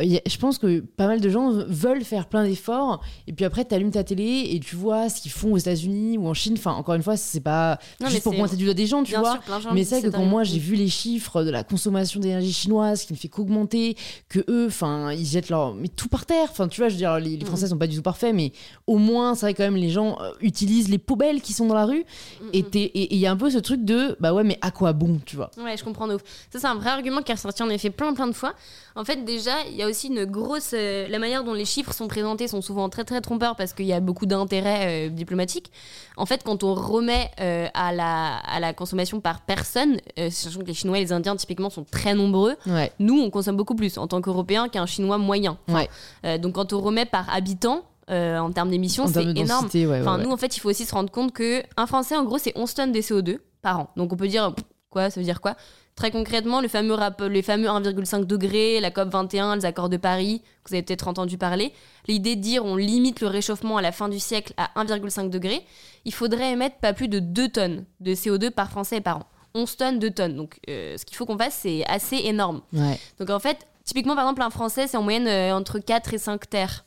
je pense que pas mal de gens veulent faire plein d'efforts et puis après tu allumes ta télé et tu vois ce qu'ils font aux États-Unis ou en Chine enfin encore une fois c'est pas Non, juste pour pointer du doigt des gens tu Bien vois sûr, mais c'est vrai que quand moi j'ai vu les chiffres de la consommation d'énergie chinoise qui ne fait qu'augmenter que eux enfin ils jettent leur mais tout par terre enfin tu vois je veux dire les, les Mhm. Français sont pas du tout parfaits mais au moins c'est vrai quand même les gens euh, utilisent les poubelles qui sont dans la rue Mm, et mm. il y a un peu ce truc de bah ouais mais à quoi bon tu vois? Ouais, je comprends de ouf. Ça, c'est un vrai argument qui est ressorti en effet plein plein de fois. En fait, déjà, il y a aussi une grosse. euh, la manière dont les chiffres sont présentés sont souvent très très trompeurs parce qu'il y a beaucoup d'intérêts euh, diplomatiques. En fait, quand on remet euh, à, la, à la consommation par personne, euh, sachant que les Chinois et les Indiens typiquement sont très nombreux, ouais nous on consomme beaucoup plus en tant qu'Européens qu'un Chinois moyen. Enfin, Ouais. donc quand on remet par habitant, euh, en termes d'émissions, c'est de énorme. densité ouais, ouais, Enfin, ouais. nous, en fait, il faut aussi se rendre compte que un Français, en gros, c'est 11 tonnes de CO2 par an. Donc, on peut dire, quoi, ça veut dire quoi? Très concrètement, le fameux rap- les fameux 1,5 degrés, la COP 21, les accords de Paris, que vous avez peut-être entendu parler, l'idée de dire on limite le réchauffement à la fin du siècle à 1,5 degré, il faudrait émettre pas plus de 2 tonnes de CO2 par Français et par an. 11 tonnes, 2 tonnes. Donc, euh, ce qu'il faut qu'on fasse, c'est assez énorme. Ouais. Donc en fait, typiquement par exemple un Français, c'est en moyenne euh, entre 4 et 5 terres.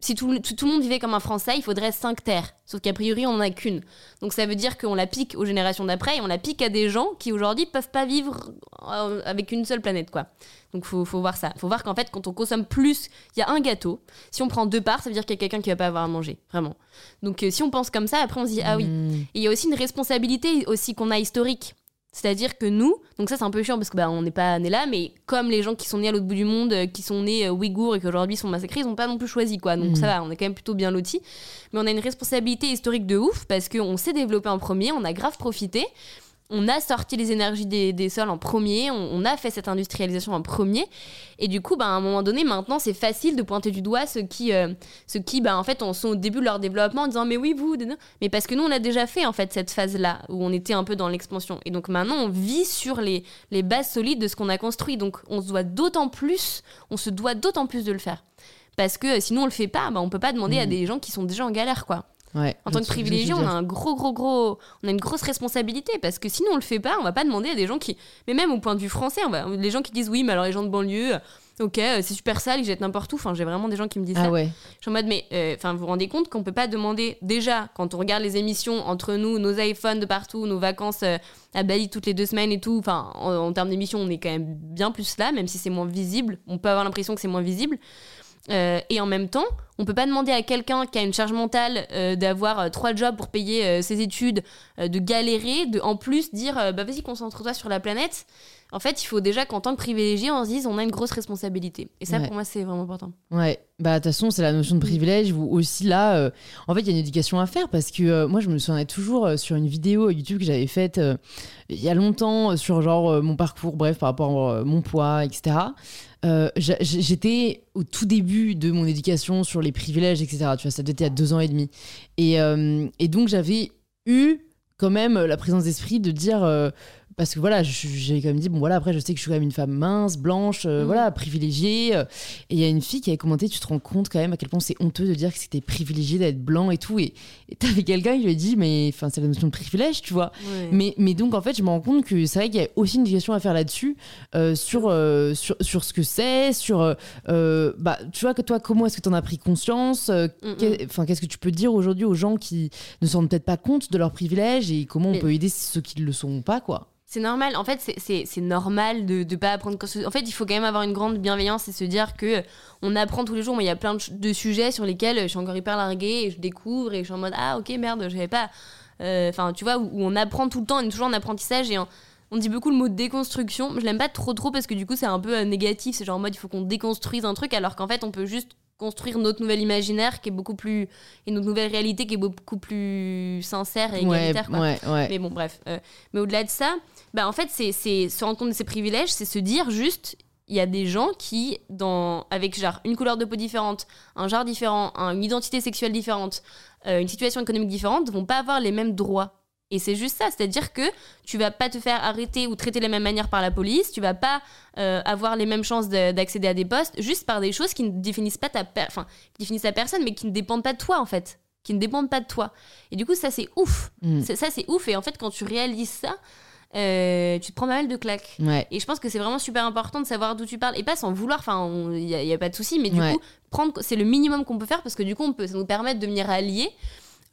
Si tout, tout, tout le monde vivait comme un Français, il faudrait 5 terres. Sauf qu'a priori, on n'en a qu'une. Donc ça veut dire qu'on la pique aux générations d'après et on la pique à des gens qui aujourd'hui peuvent pas vivre euh, avec une seule planète, quoi. Donc faut, faut voir ça. Faut voir qu'en fait, quand on consomme plus, il y a un gâteau. Si on prend deux parts, ça veut dire qu'il y a quelqu'un qui va pas avoir à manger, vraiment. Donc euh, si on pense comme ça, après on se dit ah oui. Mm. Et il y a aussi une responsabilité aussi qu'on a historique. C'est-à-dire que nous, donc ça c'est un peu chiant parce que bah, on n'est pas nés là, mais comme les gens qui sont nés à l'autre bout du monde, euh, qui sont nés euh, ouïghours et qui aujourd'hui sont massacrés, ils n'ont pas non plus choisi quoi. Donc Mhm. ça va, on est quand même plutôt bien lotis. Mais on a une responsabilité historique de ouf parce qu'on s'est développé en premier, on a grave profité. On a sorti les énergies des, des sols en premier, on, on a fait cette industrialisation en premier, et du coup, bah, à un moment donné, maintenant, c'est facile de pointer du doigt ceux qui, euh, ceux qui bah, en fait, sont au début de leur développement en disant mais oui vous, mais parce que nous, on a déjà fait en fait cette phase-là où on était un peu dans l'expansion, et donc maintenant, on vit sur les, les bases solides de ce qu'on a construit, donc on se doit d'autant plus, on se doit d'autant plus de le faire, parce que euh, sinon on le fait pas, bah, on peut pas demander à Mhm. des gens qui sont déjà en galère quoi. Ouais. En tant que privilégié, on a un gros, gros, gros, on a une grosse responsabilité parce que sinon on le fait pas, on va pas demander à des gens qui, mais même au point de vue français, on va, les gens qui disent oui, mais alors les gens de banlieue, euh, ok, euh, c'est super sale, ils jettent n'importe où. Enfin, j'ai vraiment des gens qui me disent ça. ah ouais Je suis en mode, mais euh, enfin, vous vous rendez compte qu'on peut pas demander déjà quand on regarde les émissions entre nous, nos iPhones de partout, nos vacances euh, à Bali toutes les deux semaines et tout. Enfin, en, en termes d'émissions, on est quand même bien plus là, même si c'est moins visible. On peut avoir l'impression que c'est moins visible. Euh, et en même temps, on peut pas demander à quelqu'un qui a une charge mentale euh, d'avoir euh, trois jobs pour payer ses études, de galérer, de en plus dire bah vas-y concentre-toi sur la planète. en fait, il faut déjà qu'en tant que privilégié, on se dise on a une grosse responsabilité. Et ça, Ouais. pour moi, c'est vraiment important. Ouais, bah de toute façon, c'est la notion de privilège où aussi là, en fait, il y a une éducation à faire parce que moi, je me souviens toujours sur une vidéo YouTube que j'avais faite il y a longtemps sur genre mon parcours, bref, par rapport à mon poids, etc. Euh, J'étais au tout début de mon éducation sur les privilèges, etc. Tu vois, ça devait être a deux ans et demi. Euh, et donc, j'avais eu quand même la présence d'esprit de dire. Parce que voilà, j'ai quand même dit, bon voilà, après je sais que je suis quand même une femme mince, blanche, euh, Mhm. voilà, privilégiée. euh, et il y a une fille qui avait commenté, tu te rends compte quand même à quel point c'est honteux de dire que c'était privilégié d'être blanc et tout. Et t'avais quelqu'un qui lui a dit, mais enfin, c'est la notion de privilège, tu vois. Mais, mais donc en fait, je me rends compte que c'est vrai qu'il y a aussi une éducation à faire là-dessus, euh, sur, sur, sur ce que c'est, sur, bah, tu vois, que toi, comment est-ce que tu en as pris conscience Mm, Enfin, qu'est-ce que tu peux dire aujourd'hui aux gens qui ne se rendent peut-être pas compte de leurs privilèges et comment on peut aider ceux qui ne le sont pas, quoi. C'est normal. En fait, c'est- normal de ne pas apprendre. En fait, il faut quand même avoir une grande bienveillance et se dire que euh, on apprend tous les jours. Moi, il y a plein de, sujets sur lesquels je suis encore hyper larguée et je découvre et je suis en mode ah ok merde, je savais pas. Euh, Enfin, tu vois, où, on apprend tout le temps, on est toujours en apprentissage et on dit beaucoup le mot déconstruction. Je l'aime pas trop trop parce que du coup, c'est un peu euh, négatif. C'est genre en mode il faut qu'on déconstruise un truc alors qu'en fait, on peut juste construire notre nouvel imaginaire qui est beaucoup plus et notre nouvelle réalité qui est beaucoup plus sincère et Ouais, égalitaire. quoi. ouais, ouais. Mais bon, bref. euh, mais au-delà de ça, bah, en fait, c'est c'est se rendre compte de ses privilèges, c'est se dire juste, il y a des gens qui, dans, avec genre une couleur de peau différente, un genre différent, un- une identité sexuelle différente, euh, une situation économique différente, vont pas avoir les mêmes droits. Et c'est juste ça, c'est-à-dire que tu vas pas te faire arrêter ou traiter de la même manière par la police, tu vas pas euh, avoir les mêmes chances de- d'accéder à des postes juste par des choses qui ne définissent pas ta enfin, qui définissent ta personne, mais qui ne dépendent pas de toi en fait, qui ne dépendent pas de toi. Et du coup, ça c'est ouf. Mm. Ça, c'est ouf. Et en fait, quand tu réalises ça, euh, tu te prends pas mal de claques. Ouais. Et je pense que c'est vraiment super important de savoir d'où tu parles. Et pas sans vouloir, enfin, il n'y a, pas de souci, mais du Ouais. coup, prendre, c'est le minimum qu'on peut faire parce que du coup, on peut, ça nous permet de devenir alliés.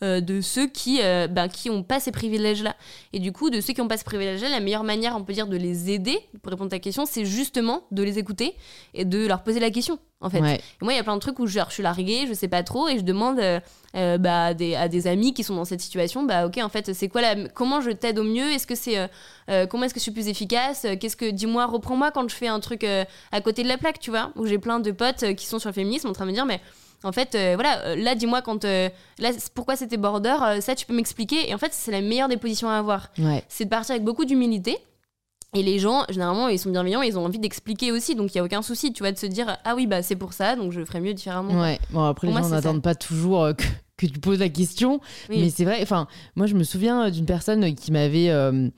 Euh, de ceux qui euh, ben, qui ont pas ces privilèges là et du coup de ceux qui ont pas ces privilèges là la meilleure manière on peut dire de les aider pour répondre à ta question c'est justement de les écouter et de leur poser la question en fait. Ouais. et moi, il y a plein de trucs où genre, je suis larguée, je sais pas trop, et je demande euh, bah, à, des, à des amis qui sont dans cette situation, bah ok, en fait, c'est quoi la, comment je t'aide au mieux? Est-ce que c'est, euh, comment est-ce que je suis plus efficace? Qu'est-ce que, dis-moi, reprends-moi quand je fais un truc euh, à côté de la plaque, tu vois? Où j'ai plein de potes qui sont sur le féminisme en train de me dire, mais en fait, euh, voilà, euh, là, dis-moi quand, euh, là, pourquoi c'était border Ça, tu peux m'expliquer Et en fait, c'est la meilleure des positions à avoir Ouais. c'est de partir avec beaucoup d'humilité. Et les gens, généralement, ils sont bienveillants, ils ont envie d'expliquer aussi, donc il y a aucun souci, tu vois, de se dire ah oui bah c'est pour ça, donc je ferai mieux différemment. Ouais. Bon, après, Pour les gens n'attendent pas toujours que, que tu poses la question. Oui. Mais c'est vrai, enfin, moi je me souviens d'une personne qui m'avait euh,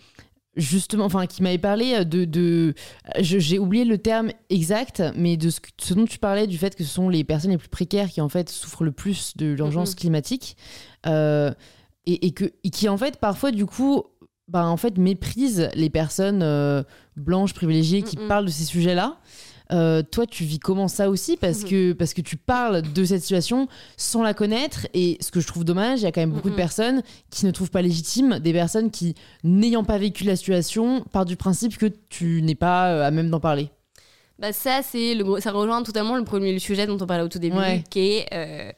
justement, enfin, qui m'avait parlé de. de J'ai oublié le terme exact, mais de ce, que- ce dont tu parlais, du fait que ce sont les personnes les plus précaires qui en fait souffrent le plus de l'urgence Mhm. climatique. euh, et, et que, et qui en fait parfois du coup. Bah, en fait, méprisent les personnes euh, blanches privilégiées qui parlent de ces sujets-là. Euh, toi, tu vis comment ça aussi parce Mhm. que parce que tu parles de cette situation sans la connaître et ce que je trouve dommage, il y a quand même beaucoup de Mhm. personnes qui ne trouvent pas légitime des personnes qui n'ayant pas vécu la situation partent du principe que tu n'es pas euh, à même d'en parler. Bah ça c'est le ça rejoint totalement le premier sujet dont on parlait au tout début, Ouais. qui est euh,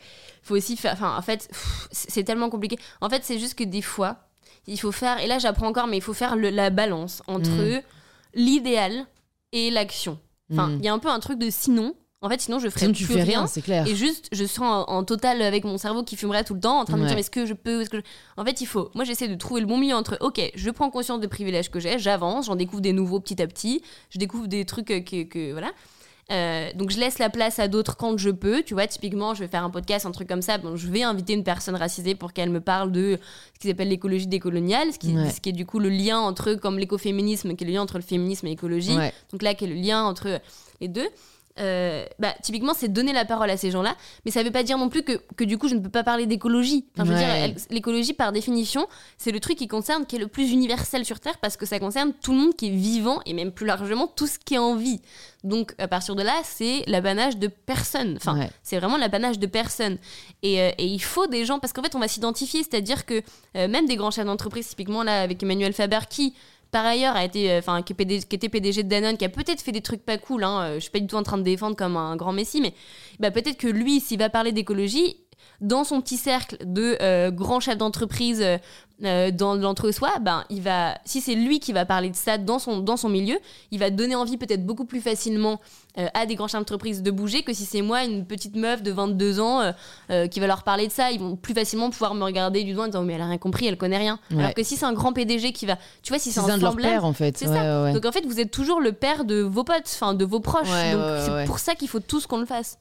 faut aussi faire, enfin en fait pff, c'est tellement compliqué. En fait c'est juste que des fois il faut faire, et là j'apprends encore, mais il faut faire le- la balance entre Mm. l'idéal et l'action. Enfin il y a un peu un truc de sinon. En fait sinon je ferais Sinon, tu plus fais rien. c'est clair. Et juste, je serai en, en total avec mon cerveau qui fumerait tout le temps, en train de me dire, est-ce que je peux est-ce que je- En fait, il faut. Moi, j'essaie de trouver le bon milieu entre, ok, je prends conscience des privilèges que j'ai, j'avance, j'en découvre des nouveaux petit à petit, je découvre des trucs euh, que. que- voilà. Euh, donc, je laisse la place à d'autres quand je peux. Tu vois, typiquement, je vais faire un podcast, un truc comme ça. Bon, je vais inviter une personne racisée pour qu'elle me parle de ce qu'ils appellent l'écologie décoloniale, ce qui, Ouais. ce qui est du coup le lien entre, comme l'écoféminisme, qui est le lien entre le féminisme et l'écologie. Ouais. Donc là, qui est le lien entre les deux. Euh, bah, typiquement, c'est donner la parole à ces gens-là, mais ça veut pas dire non plus que, que du coup je ne peux pas parler d'écologie. Enfin, Ouais. l'écologie, par définition, c'est le truc qui concerne, qui est le plus universel sur Terre, parce que ça concerne tout le monde qui est vivant et même plus largement tout ce qui est en vie. Donc, à partir de là, c'est l'apanage de personnes. Enfin, Ouais. c'est vraiment l'apanage de personnes. Et, euh, et il faut des gens, parce qu'en fait, on va s'identifier, c'est-à-dire que euh, même des grands chefs d'entreprise, typiquement là, avec Emmanuel Faber, qui par ailleurs a été, euh, enfin, qui, était PDG de Danone, qui a peut-être fait des trucs pas cool. Hein, euh, je suis pas du tout en train de défendre comme un grand messie, mais bah, peut-être que lui, s'il va parler d'écologie, dans son petit cercle de euh, grands chefs d'entreprise euh, dans l'entre-soi, ben, il va, si c'est lui qui va parler de ça dans son, dans son milieu, il va donner envie peut-être beaucoup plus facilement euh, à des grands chefs d'entreprise de bouger que si c'est moi, une petite meuf de 22 ans, euh, qui va leur parler de ça. Ils vont plus facilement pouvoir me regarder du doigt en disant mais elle a rien compris, elle connaît rien. Ouais. Alors que si c'est un grand PDG qui va, tu vois, si c'est un un de leurs pères en fait. c'est Ouais, ça. ouais. Donc en fait, vous êtes toujours le père de vos potes, enfin de vos proches. Donc c'est pour ça qu'il faut tous qu'on le fasse.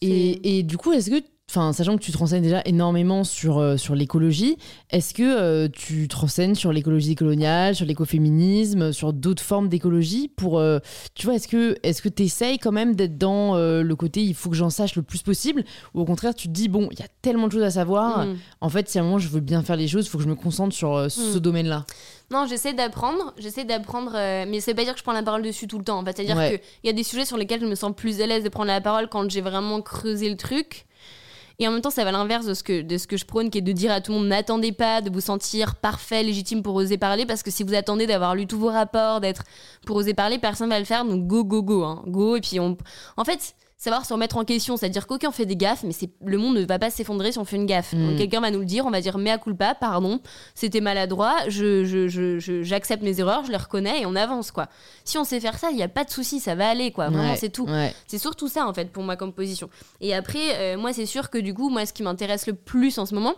Et, et du coup, est-ce que, enfin, sachant que tu te renseignes déjà énormément sur, euh, sur l'écologie, est-ce que euh, tu te renseignes sur l'écologie coloniale, sur l'écoféminisme, sur d'autres formes d'écologie pour, euh, tu vois, est-ce que est-ce que t'essayes quand même d'être dans le côté il faut que j'en sache le plus possible ou au contraire tu te dis bon il y a tellement de choses à savoir, Mm. en fait si à un moment je veux bien faire les choses, il faut que je me concentre sur ce Mm. domaine-là. Non, j'essaie d'apprendre, j'essaie d'apprendre, euh, mais ça veut pas dire que je prends la parole dessus tout le temps. En fait, c'est-à-dire Ouais. qu'il y a des sujets sur lesquels je me sens plus à l'aise de prendre la parole quand j'ai vraiment creusé le truc. Et en même temps, ça va l'inverse de ce que de ce que je prône, qui est de dire à tout le monde n'attendez pas de vous sentir parfait, légitime pour oser parler, parce que si vous attendez d'avoir lu tous vos rapports, d'être pour oser parler, personne va le faire. Donc go go go, hein. go. Et puis on, en fait. Savoir se remettre en question, c'est-à-dire qu'aucun fait des gaffes, mais c'est le monde ne va pas s'effondrer si on fait une gaffe. Mm. Donc quelqu'un va nous le dire, on va dire mea culpa, pardon, c'était maladroit, je, je, je, je- j'accepte mes erreurs, je les reconnais et on avance quoi. Si on sait faire ça, il n'y a pas de souci, ça va aller quoi. Vraiment, Ouais, c'est tout. ouais. C'est surtout ça en fait pour ma composition. Et après, euh, moi c'est sûr que du coup, moi ce qui m'intéresse le plus en ce moment,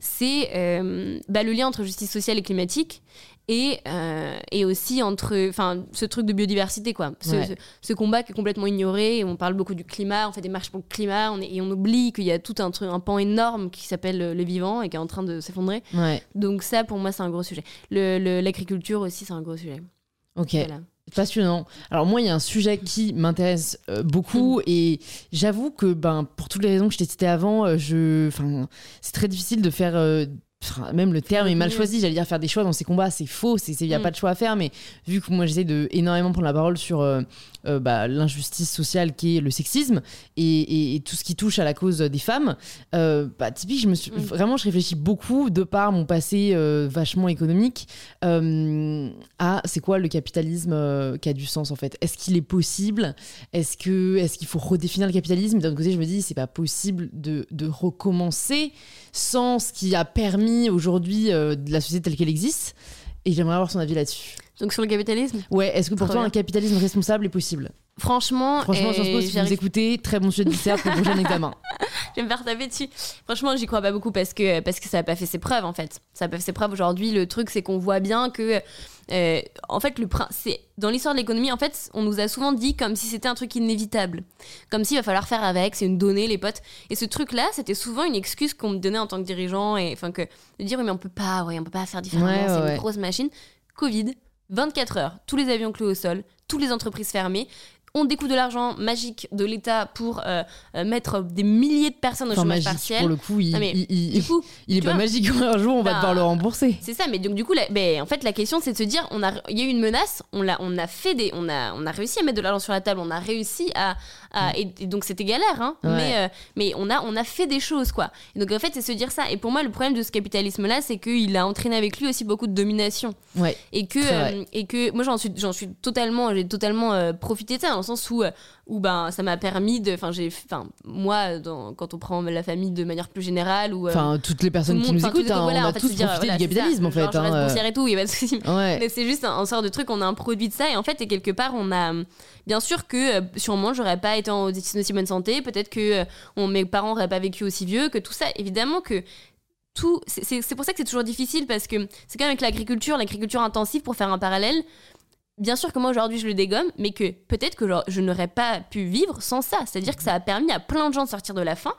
c'est euh, bah, le lien entre justice sociale et climatique. Et, euh, et aussi entre enfin ce truc de biodiversité quoi ce, Ouais. ce- ce combat qui est complètement ignoré on parle beaucoup du climat on fait des marches pour le climat on est- et on oublie qu'il y a tout un truc un pan énorme qui s'appelle le, le vivant et qui est en train de s'effondrer Ouais. donc ça, pour moi, c'est un gros sujet. Le- le- L'agriculture aussi, c'est un gros sujet. Ok. Voilà. Passionnant. Alors moi, il y a un sujet qui m'intéresse euh, beaucoup et j'avoue que ben pour toutes les raisons que je t'ai citées avant, euh, je, enfin, c'est très difficile de faire. euh, enfin, même le terme est mal choisi. J'allais dire faire des choix dans ces combats, c'est faux. C'est, il y a Mm. pas de choix à faire. Mais vu que moi j'essaie de énormément prendre la parole sur euh, euh, bah, l'injustice sociale qui est le sexisme et, et- et tout ce qui touche à la cause des femmes, euh, bah, typique, je me suis Mm. vraiment je réfléchis beaucoup de par mon passé euh, vachement économique euh, à c'est quoi le capitalisme qui a du sens en fait? Est-ce qu'il est possible? Est-ce que est-ce qu'il faut redéfinir le capitalisme? D'un côté, je me dis c'est pas possible de, de recommencer sans ce qui a permis aujourd'hui de la société telle qu'elle existe. Et j'aimerais avoir son avis là-dessus. Donc sur le capitalisme, Ouais, est-ce que pour toi bien. un capitalisme responsable est possible? Franchement, Franchement, Sciences Po, si vous j'arrive- écoutez, très bon sujet de dissert pour le prochain examen. je vais me faire taper dessus. Franchement, j'y crois pas beaucoup parce que, parce que ça n'a pas fait ses preuves en fait. Ça n'a pas fait ses preuves aujourd'hui. Le truc, c'est qu'on voit bien que. euh, en fait, le c'est dans l'histoire de l'économie, en fait, on nous a souvent dit comme si c'était un truc inévitable, comme s'il va falloir faire avec, c'est une donnée, les potes. Et ce truc-là, c'était souvent une excuse qu'on me donnait en tant que dirigeant et enfin que de dire oui mais on peut pas, ouais, on peut pas faire différemment, Ouais, ouais, c'est une grosse machine. Covid, 24 heures, tous les avions cloués au sol, toutes les entreprises fermées. On découvre de l'argent magique de l'État pour euh, euh, mettre des milliers de personnes au Enfin, chômage magique, partiel. pour le coup, il, mais il- est pas vois, magique. Un jour, on va bah, devoir le rembourser. c'est ça, mais donc du coup, la- en fait, la question c'est de se dire, on a, il y a eu une menace, on l'a, on a fait des, on a, on a réussi à mettre de l'argent sur la table, on a réussi à, à- et, et donc c'était galère, hein, Ouais. mais, euh, mais on a, on a fait des choses quoi. Et donc en fait, c'est se dire ça. Et pour moi, le problème de ce capitalisme-là, c'est qu'il a entraîné avec lui aussi beaucoup de domination Ouais. et que, euh, et que moi j'en suis, j'en suis totalement, j'ai totalement euh, profité de ça dans le sens où, euh, où ben ça m'a permis de, enfin j'ai, enfin moi, dans- quand on prend la famille de manière plus générale ou euh, Enfin, toutes les tout personnes qui monde- nous enfin, tout écoutent, hein, voilà, on a en fait, tous dire, profité voilà, du ça. capitalisme en Genre, fait. je reste hein, euh, boursière et tout, il. Ouais. Mais c'est juste un, un sort de truc, on a un produit de ça et en fait, et quelque part, on a. Bien sûr que euh, sûrement, j'aurais pas été en aussi bonne santé, peut-être que euh, mes parents n'auraient pas vécu aussi vieux, que tout ça, évidemment que. Tout, c'est- pour ça que c'est toujours difficile parce que c'est quand même avec l'agriculture, l'agriculture intensive pour faire un parallèle. Bien sûr que moi aujourd'hui je le dégomme, mais que peut-être que je n'aurais pas pu vivre sans ça. C'est-à-dire que ça a permis à plein de gens de sortir de la faim.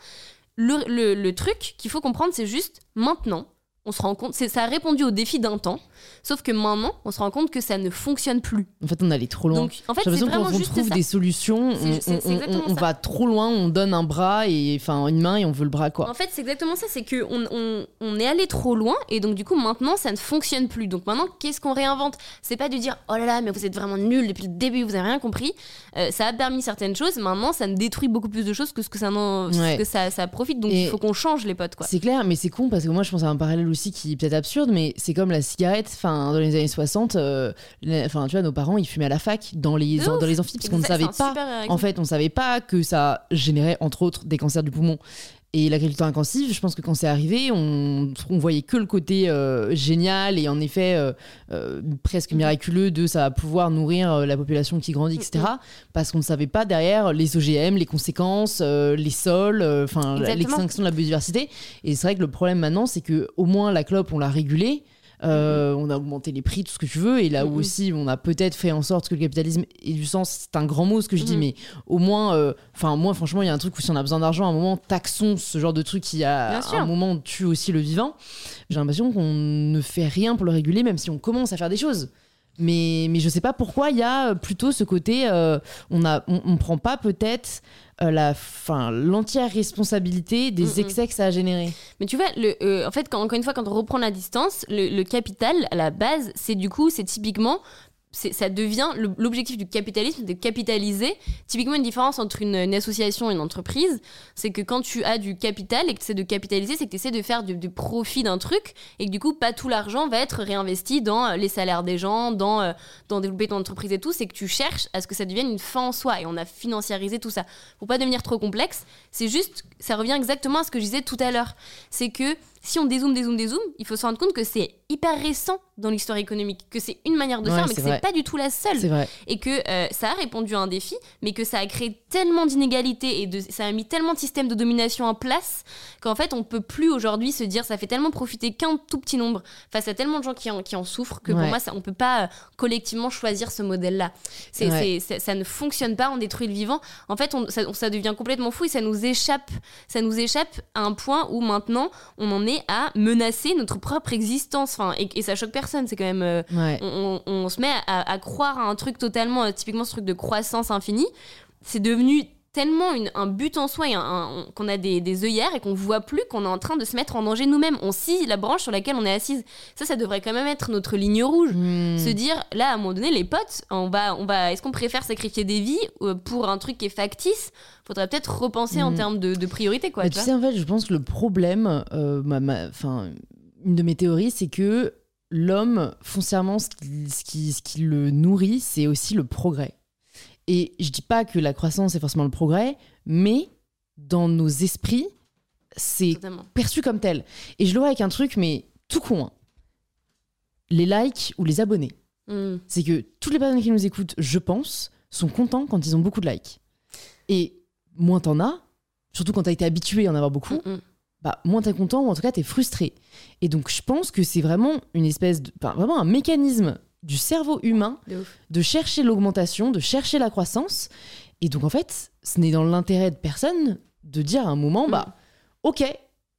Le truc qu'il faut comprendre, c'est juste maintenant, on se rend compte, ça a répondu au défi d'un temps, sauf que maintenant, on se rend compte que ça ne fonctionne plus. En fait, on allait trop loin. Donc, en fait, J'ai c'est vraiment on juste trouve ça. des solutions, on, on- va trop loin, on donne un bras et enfin une main et on veut le bras quoi. En fait, c'est exactement ça, c'est que on, est allé trop loin et donc du coup maintenant ça ne fonctionne plus. Donc maintenant, qu'est-ce qu'on réinvente? C'est pas de dire oh là là, mais vous êtes vraiment nul depuis le début, vous avez rien compris. Euh, ça a permis certaines choses, maintenant ça ne détruit beaucoup plus de choses que ce que ça, Ouais. que ça, ça profite. Donc il faut qu'on change les potes quoi. C'est clair, mais c'est con parce que moi je pense à un parallèle aussi qui est peut-être absurde, mais c'est comme la cigarette. Enfin, dans les années 60, euh, les- enfin tu vois, nos parents ils fumaient à la fac dans les De dans ouf. les amphis parce qu'on ne savait pas. euh, En fait, on savait pas que ça générait entre autres des cancers du poumon. Et l'agriculture intensive, je pense que quand c'est arrivé, on, on voyait que le côté euh, génial et en effet euh, euh, presque Mhm. miraculeux de ça va pouvoir nourrir la population qui grandit, etc. Mhm. Parce qu'on ne savait pas derrière les OGM, les conséquences, les sols, enfin l'extinction de la biodiversité. Et c'est vrai que le problème maintenant, c'est que au moins la clope, on l'a régulée. Euh, On a augmenté les prix, tout ce que tu veux, et là où aussi on a peut-être fait en sorte que le capitalisme ait du sens, c'est un grand mot ce que je dis, mais au moins, euh, enfin moi franchement, il y a un truc où si on a besoin d'argent, à un moment, taxons ce genre de truc qui à un moment tue aussi le vivant. J'ai l'impression qu'on ne fait rien pour le réguler, même si on commence à faire des choses. Mais, mais je sais pas pourquoi il y a plutôt ce côté, euh, on a, on, on prend pas peut-être la, fin, l'entière responsabilité des excès que ça a généré. Mais tu vois, le, euh, en fait, quand, encore une fois, quand on reprend la distance, le, le capital, à la base, c'est du coup, c'est typiquement, ça devient l'objectif du capitalisme de capitaliser. Typiquement, une différence entre une, association et une entreprise, c'est que quand tu as du capital et que tu essaies de capitaliser, c'est que tu essaies de faire du, du profit d'un truc et que du coup, pas tout l'argent va être réinvesti dans euh, les salaires des gens, dans, euh, dans développer ton entreprise et tout. C'est que tu cherches à ce que ça devienne une fin en soi et on a financiarisé tout ça. Pour pas devenir trop complexe, c'est juste, ça revient exactement à ce que je disais tout à l'heure. C'est que si on dézoome, dézoome, dézoome, il faut se rendre compte que c'est hyper récent dans l'histoire économique, que c'est une manière de Ouais, faire, mais que c'est pas du tout la seule et que euh, ça a répondu à un défi, mais que ça a créé tellement d'inégalités et de, ça a mis tellement de systèmes de domination en place qu'en fait on peut plus aujourd'hui se dire ça fait tellement profiter qu'un tout petit nombre face à tellement de gens qui en, qui en souffrent que Ouais. pour moi ça, on peut pas euh, collectivement choisir ce modèle-là. Ouais. ça ne fonctionne pas, on détruit le vivant. En fait, on- ça, ça devient complètement fou et ça nous échappe. Ça nous échappe à un point où maintenant on en est à menacer notre propre existence. Enfin, et, et ça choque personne. C'est quand même. euh, Ouais. on, on- on se met à, à croire à un truc totalement, euh, typiquement ce truc de croissance infinie. C'est devenu tellement une- un but en soi et un- un- qu'on a des, des œillères et qu'on voit plus qu'on est en train de se mettre en danger nous-mêmes. On scie la branche sur laquelle on est assise. Ça, ça devrait quand même être notre ligne rouge. Hmm. Se dire, là, à un moment donné, les potes, on va, on va, est-ce qu'on préfère sacrifier des vies euh, pour un truc qui est factice? Faudrait peut-être repenser en Mhm. termes de, de priorité, quoi. Mais tu sais, en fait, je pense que le problème, euh, ma- ma- enfin, une de mes théories, c'est que l'homme, foncièrement, ce qui, ce qui, ce qui le nourrit, c'est aussi le progrès. Et je dis pas que la croissance est forcément le progrès, mais dans nos esprits, c'est perçu comme tel. Et je le vois avec un truc, mais tout con. hein. Les likes ou les abonnés. Mhm. C'est que toutes les personnes qui nous écoutent, je pense, sont contents quand ils ont beaucoup de likes. Et moins t'en as, surtout quand t'as été habitué à en avoir beaucoup, Mhm. bah, moins t'es content ou en tout cas t'es frustré. Et donc je pense que c'est vraiment une espèce de, enfin, vraiment un mécanisme du cerveau humain De chercher l'augmentation, de chercher la croissance. Et donc en fait, ce n'est dans l'intérêt de personne de dire à un moment, Mm. bah ok,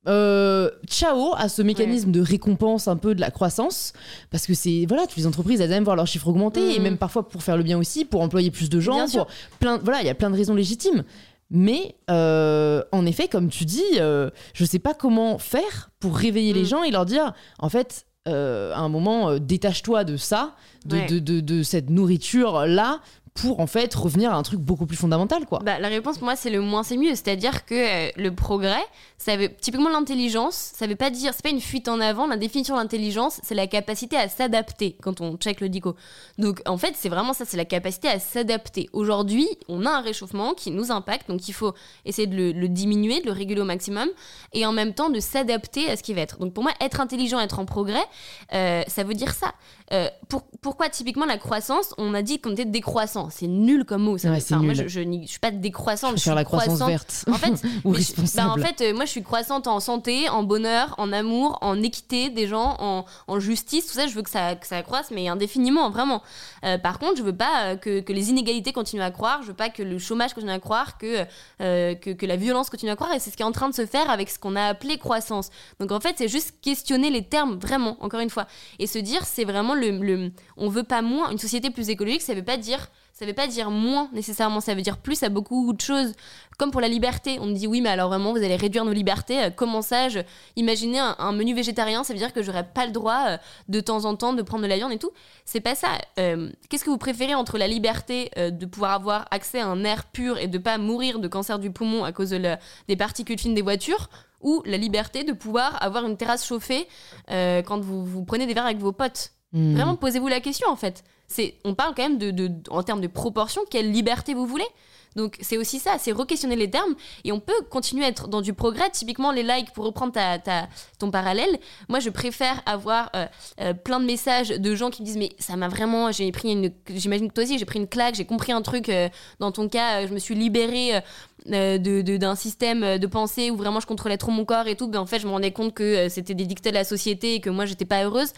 euh, ciao à ce mécanisme de récompense un peu de la croissance, parce que c'est voilà, toutes les entreprises elles aiment voir leurs chiffres augmenter et Mm. même parfois pour faire le bien aussi, pour employer plus de gens, Bien sûr. pour plein, voilà, il y a plein de raisons légitimes. Mais euh, en effet, comme tu dis, euh, je sais pas comment faire pour réveiller les Mm. gens et leur dire, en fait, euh, à un moment, euh, détache-toi de ça, de, Ouais. de, de, de cette nourriture-là, pour en fait revenir à un truc beaucoup plus fondamental, quoi. Bah, la réponse pour moi c'est le moins c'est mieux, c'est-à-dire que euh, le progrès, ça veut typiquement l'intelligence, ça veut pas dire c'est pas une fuite en avant, la définition de l'intelligence, c'est la capacité à s'adapter quand on check le dico. Donc en fait, c'est vraiment ça, c'est la capacité à s'adapter. Aujourd'hui, on a un réchauffement qui nous impacte, donc il faut essayer de le, diminuer, de le réguler au maximum et en même temps de s'adapter à ce qui va être. Donc pour moi, être intelligent, être en progrès, euh, ça veut dire ça. Euh, pour- pourquoi typiquement la croissance On a dit qu'on était C'est nul comme mot. Ça, Ouais, c'est Enfin, Moi, nul. je, je, je suis pas décroissante. Je Je suis la croissance croissante. verte. En fait, Ou mais bah, en fait, euh, moi, je suis croissante en santé, en bonheur, en amour, en équité des gens, en, en justice. Tout ça, je veux que ça, que ça croisse, mais indéfiniment, vraiment. Euh, par contre, je veux pas euh, que, que les inégalités continuent à croître. Je veux pas que le chômage continue à croître, que, euh, que, que la violence continue à croître. Et c'est ce qui est en train de se faire avec ce qu'on a appelé croissance. Donc, en fait, c'est juste questionner les termes, vraiment, encore une fois. Et se dire, c'est vraiment le, le. On veut pas moins. Une société plus écologique, ça veut pas dire. Ça veut pas dire moins nécessairement, ça veut dire plus à beaucoup de choses. Comme pour la liberté, on me dit oui, mais alors vraiment, vous allez réduire nos libertés. Euh, Comment ça je... Imaginez un, menu végétarien, ça veut dire que j'aurais pas le droit euh, de temps en temps de prendre de la viande et tout. C'est pas ça. Euh, Qu'est-ce que vous préférez entre la liberté de pouvoir avoir accès à un air pur et de pas mourir de cancer du poumon à cause des particules fines des voitures ou la liberté de pouvoir avoir une terrasse chauffée quand vous prenez des verres avec vos potes? Hmm. Vraiment, posez-vous la question en fait. C'est, on parle quand même de, de- en termes de proportion, quelle liberté vous voulez. Donc c'est aussi ça, c'est re-questionner les termes et on peut continuer à être dans du progrès. Typiquement les likes, pour reprendre ta, ta- ton parallèle, moi je préfère avoir euh, euh, plein de messages de gens qui me disent mais ça m'a vraiment, j'ai pris j'imagine que toi aussi j'ai pris une claque, j'ai compris un truc. euh, dans ton cas, je me suis libérée euh, de, de- d'un système de pensée où vraiment je contrôlais trop mon corps et tout. Ben en fait je me rendais compte que c'était des dictats de la société et que moi j'étais pas heureuse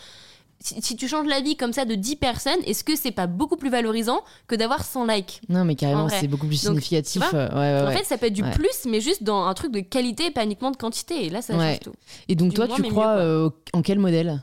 si, si tu changes la vie comme ça de 10 personnes, est-ce que c'est pas beaucoup plus valorisant que d'avoir 100 likes Non, mais En carrément, c'est beaucoup plus Donc, significatif. euh, ouais, ouais, En ouais. fait, ça peut être du plus, mais juste dans un truc de qualité et pas uniquement de quantité. Et là, ça change tout. Et donc, du toi, moins, tu crois euh, en quel modèle?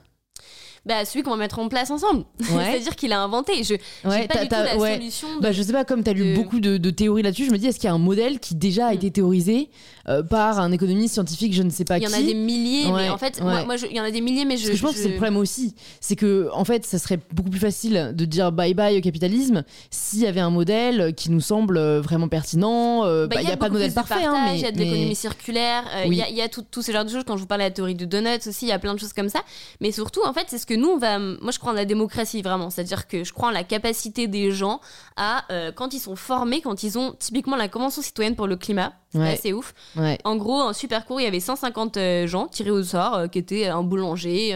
Bah, celui qu'on va mettre en place ensemble. Ouais. C'est-à-dire qu'il a inventé. Je Ouais, pas du tout la ouais. solution. de- Bah, je sais pas, comme tu as lu de- beaucoup de, de théories là-dessus, je me dis, est-ce qu'il y a un modèle qui déjà a Mm. été théorisé euh, par un économiste scientifique, je ne sais pas Il y qui en a des milliers, mais en fait, moi, moi, je- il y en a des milliers, mais je. Parce que je pense que c'est le problème aussi. C'est que, en fait, ça serait beaucoup plus facile de dire bye bye au capitalisme s'il y avait un modèle qui nous semble euh, vraiment pertinent. euh, Bah, bah, Il n'y a, pas de modèle parfait, hein, mais. Il y a de mais- l'économie circulaire, euh, il Oui. y a, il y a tout, tout ce genre de choses. Quand je vous parlais de la théorie du donut aussi, il y a plein de choses comme ça. Mais surtout, en fait, c'est ce que nous, on va. Moi, je crois en la démocratie, vraiment. C'est-à-dire que je crois en la capacité des gens à, euh, quand ils sont formés, quand ils ont typiquement la Convention citoyenne pour le climat, c'est Ouais. assez ouf. Ouais. En gros, un super court, il y avait 150 euh, gens tirés au sort, euh, qui étaient un boulanger,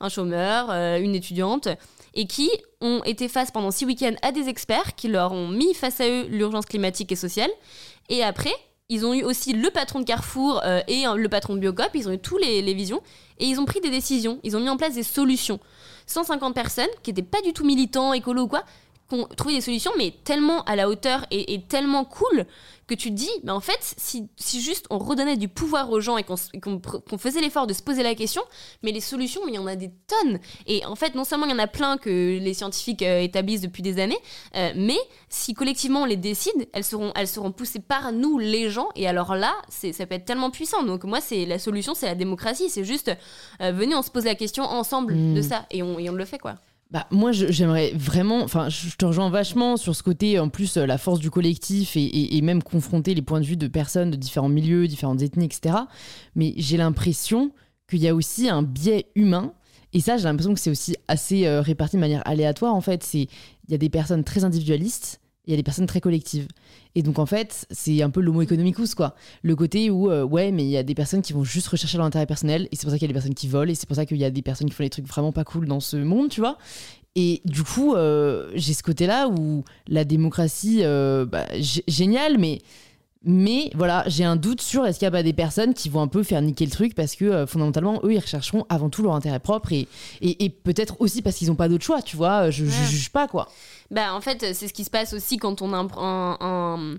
un chômeur, une étudiante, et qui ont été face pendant six week-ends à des experts qui leur ont mis face à eux l'urgence climatique et sociale. Et après, ils ont eu aussi le patron de Carrefour euh, et le patron de Biocop, ils ont eu tous les, les visions, et ils ont pris des décisions, ils ont mis en place des solutions. 150 personnes qui n'étaient pas du tout militants, écolos ou quoi, trouvé des solutions, mais tellement à la hauteur et, et tellement cool que tu te dis, mais en fait, si, si juste on redonnait du pouvoir aux gens et qu'on faisait l'effort de se poser la question, mais les solutions, il y en a des tonnes. Et en fait, non seulement il y en a plein que les scientifiques euh, établissent depuis des années, euh, mais si collectivement on les décide, elles seront, elles seront poussées par nous, les gens. Et alors là, ça peut être tellement puissant. Donc moi, c'est la solution, c'est la démocratie. C'est juste, euh, venez, on se pose la question ensemble Mm. de ça. Et on, et on le fait, quoi. Bah, moi, j'aimerais vraiment. Enfin, je te rejoins vachement sur ce côté, en plus, euh, la force du collectif et, et- même confronter les points de vue de personnes de différents milieux, différentes ethnies, etc. Mais j'ai l'impression qu'il y a aussi un biais humain. Et ça, j'ai l'impression que c'est aussi assez euh, réparti de manière aléatoire. En fait, il y a des personnes très individualistes, il y a des personnes très collectives. Et donc, en fait, c'est un peu l'homo economicus, quoi. Le côté où, euh, ouais, mais il y a des personnes qui vont juste rechercher leur intérêt personnel, et c'est pour ça qu'il y a des personnes qui volent, et c'est pour ça qu'il y a des personnes qui font des trucs vraiment pas cool dans ce monde, tu vois. Et du coup, euh, j'ai ce côté-là où la démocratie, euh, bah, gé- génial, mais, mais voilà, j'ai un doute sur est-ce qu'il y a pas des personnes qui vont un peu faire niquer le truc parce que euh, fondamentalement, eux, ils rechercheront avant tout leur intérêt propre et, et, et peut-être aussi parce qu'ils n'ont pas d'autre choix, tu vois. Je, je Ouais. juge pas, quoi. Bah, en fait, c'est ce qui se passe aussi quand on a un, un, un-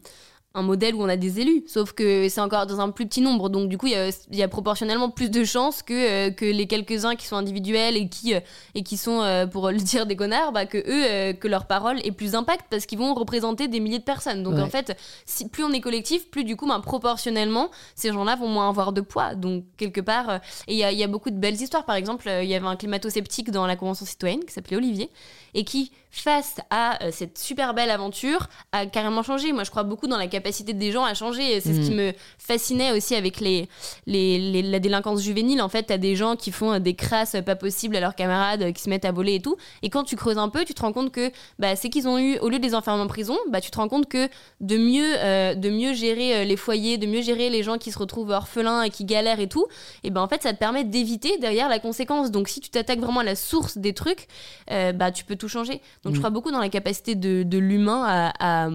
un modèle où on a des élus. Sauf que c'est encore dans un plus petit nombre. Donc, du coup, il y a, il y a proportionnellement plus de chances que, euh, que les quelques-uns qui sont individuels et qui, euh, et qui sont, euh, pour le dire, des connards, bah, que eux, que leur parole ait plus d'impact parce qu'ils vont représenter des milliers de personnes. Donc, Ouais. en fait, si, plus on est collectif, plus du coup, bah, proportionnellement, ces gens-là vont moins avoir de poids. Donc, quelque part, et il y a, il y a beaucoup de belles histoires. Par exemple, il y avait un climato-sceptique dans la Convention citoyenne qui s'appelait Olivier et qui, face à euh, cette super belle aventure, a carrément changé. Moi, je crois beaucoup dans la capacité des gens à changer. C'est ce qui Mm. me fascinait aussi avec les, les, les- la délinquance juvénile. En fait, t'as des gens qui font euh, des crasses pas possibles à leurs camarades, euh, qui se mettent à voler et tout. Et quand tu creuses un peu, tu te rends compte que bah, c'est qu'ils ont eu, au lieu de les enfermer en prison, bah, tu te rends compte que de mieux, euh, de mieux gérer les foyers, de mieux gérer les gens qui se retrouvent orphelins et qui galèrent et tout, et ben en fait, ça te permet d'éviter derrière la conséquence. Donc, si tu t'attaques vraiment à la source des trucs, euh, bah, tu peux tout changer. Donc, Mm. je crois beaucoup dans la capacité de, de l'humain à, à,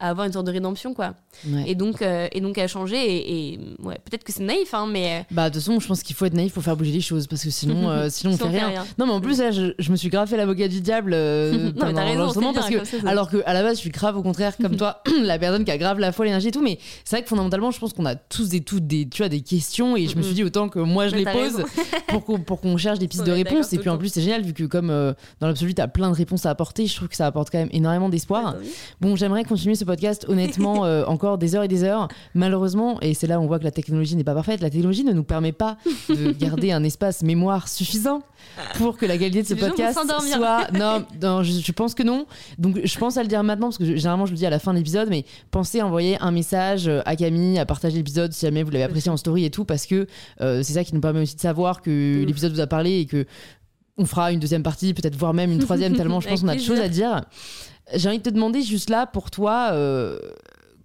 à avoir une sorte de rédemption, quoi. Ouais. Et donc, euh, et donc à changer. Et, et, ouais, peut-être que c'est naïf, hein, mais. Bah, de toute façon, je pense qu'il faut être naïf pour faire bouger les choses parce que sinon, euh, sinon on fait rien. Non, mais en plus, là, je, je me suis grave fait l'avocat du diable euh, Non, mais pendant raison, bien, parce que, comme ça, ça- alors que à la base, je suis grave au contraire, comme toi, la personne qui a grave la foi, l'énergie et tout. Mais c'est vrai que fondamentalement, je pense qu'on a tous et toutes des, tu vois, des questions et je me suis dit autant que moi je Mais les pose pour qu'on pour qu'on cherche des pistes de est réponse. d'accord Et puis en plus, c'est génial vu que comme euh, dans l'absolu, t'as plein de réponses à apporter. Je trouve que ça apporte quand même énormément d'espoir. Bon, j'aimerais continuer ce podcast honnêtement euh, encore des heures et des heures. Malheureusement, et c'est là où on voit que la technologie n'est pas parfaite, la technologie ne nous permet pas de garder un espace mémoire suffisant pour que la qualité de ce Les podcast soit. Non, non je, je pense que non. Donc je pense à le dire maintenant parce que je- généralement je le dis à la fin de l'épisode, mais pensez à envoyer un message euh, à Camille, à partager l'épisode si jamais vous l'avez apprécié en story et tout, parce que euh, c'est ça qui nous permet aussi de savoir que l'épisode vous a parlé et que on fera une deuxième partie, peut-être voire même une troisième, tellement je pense qu'on a de choses à dire. J'ai envie de te demander juste là, pour toi, euh,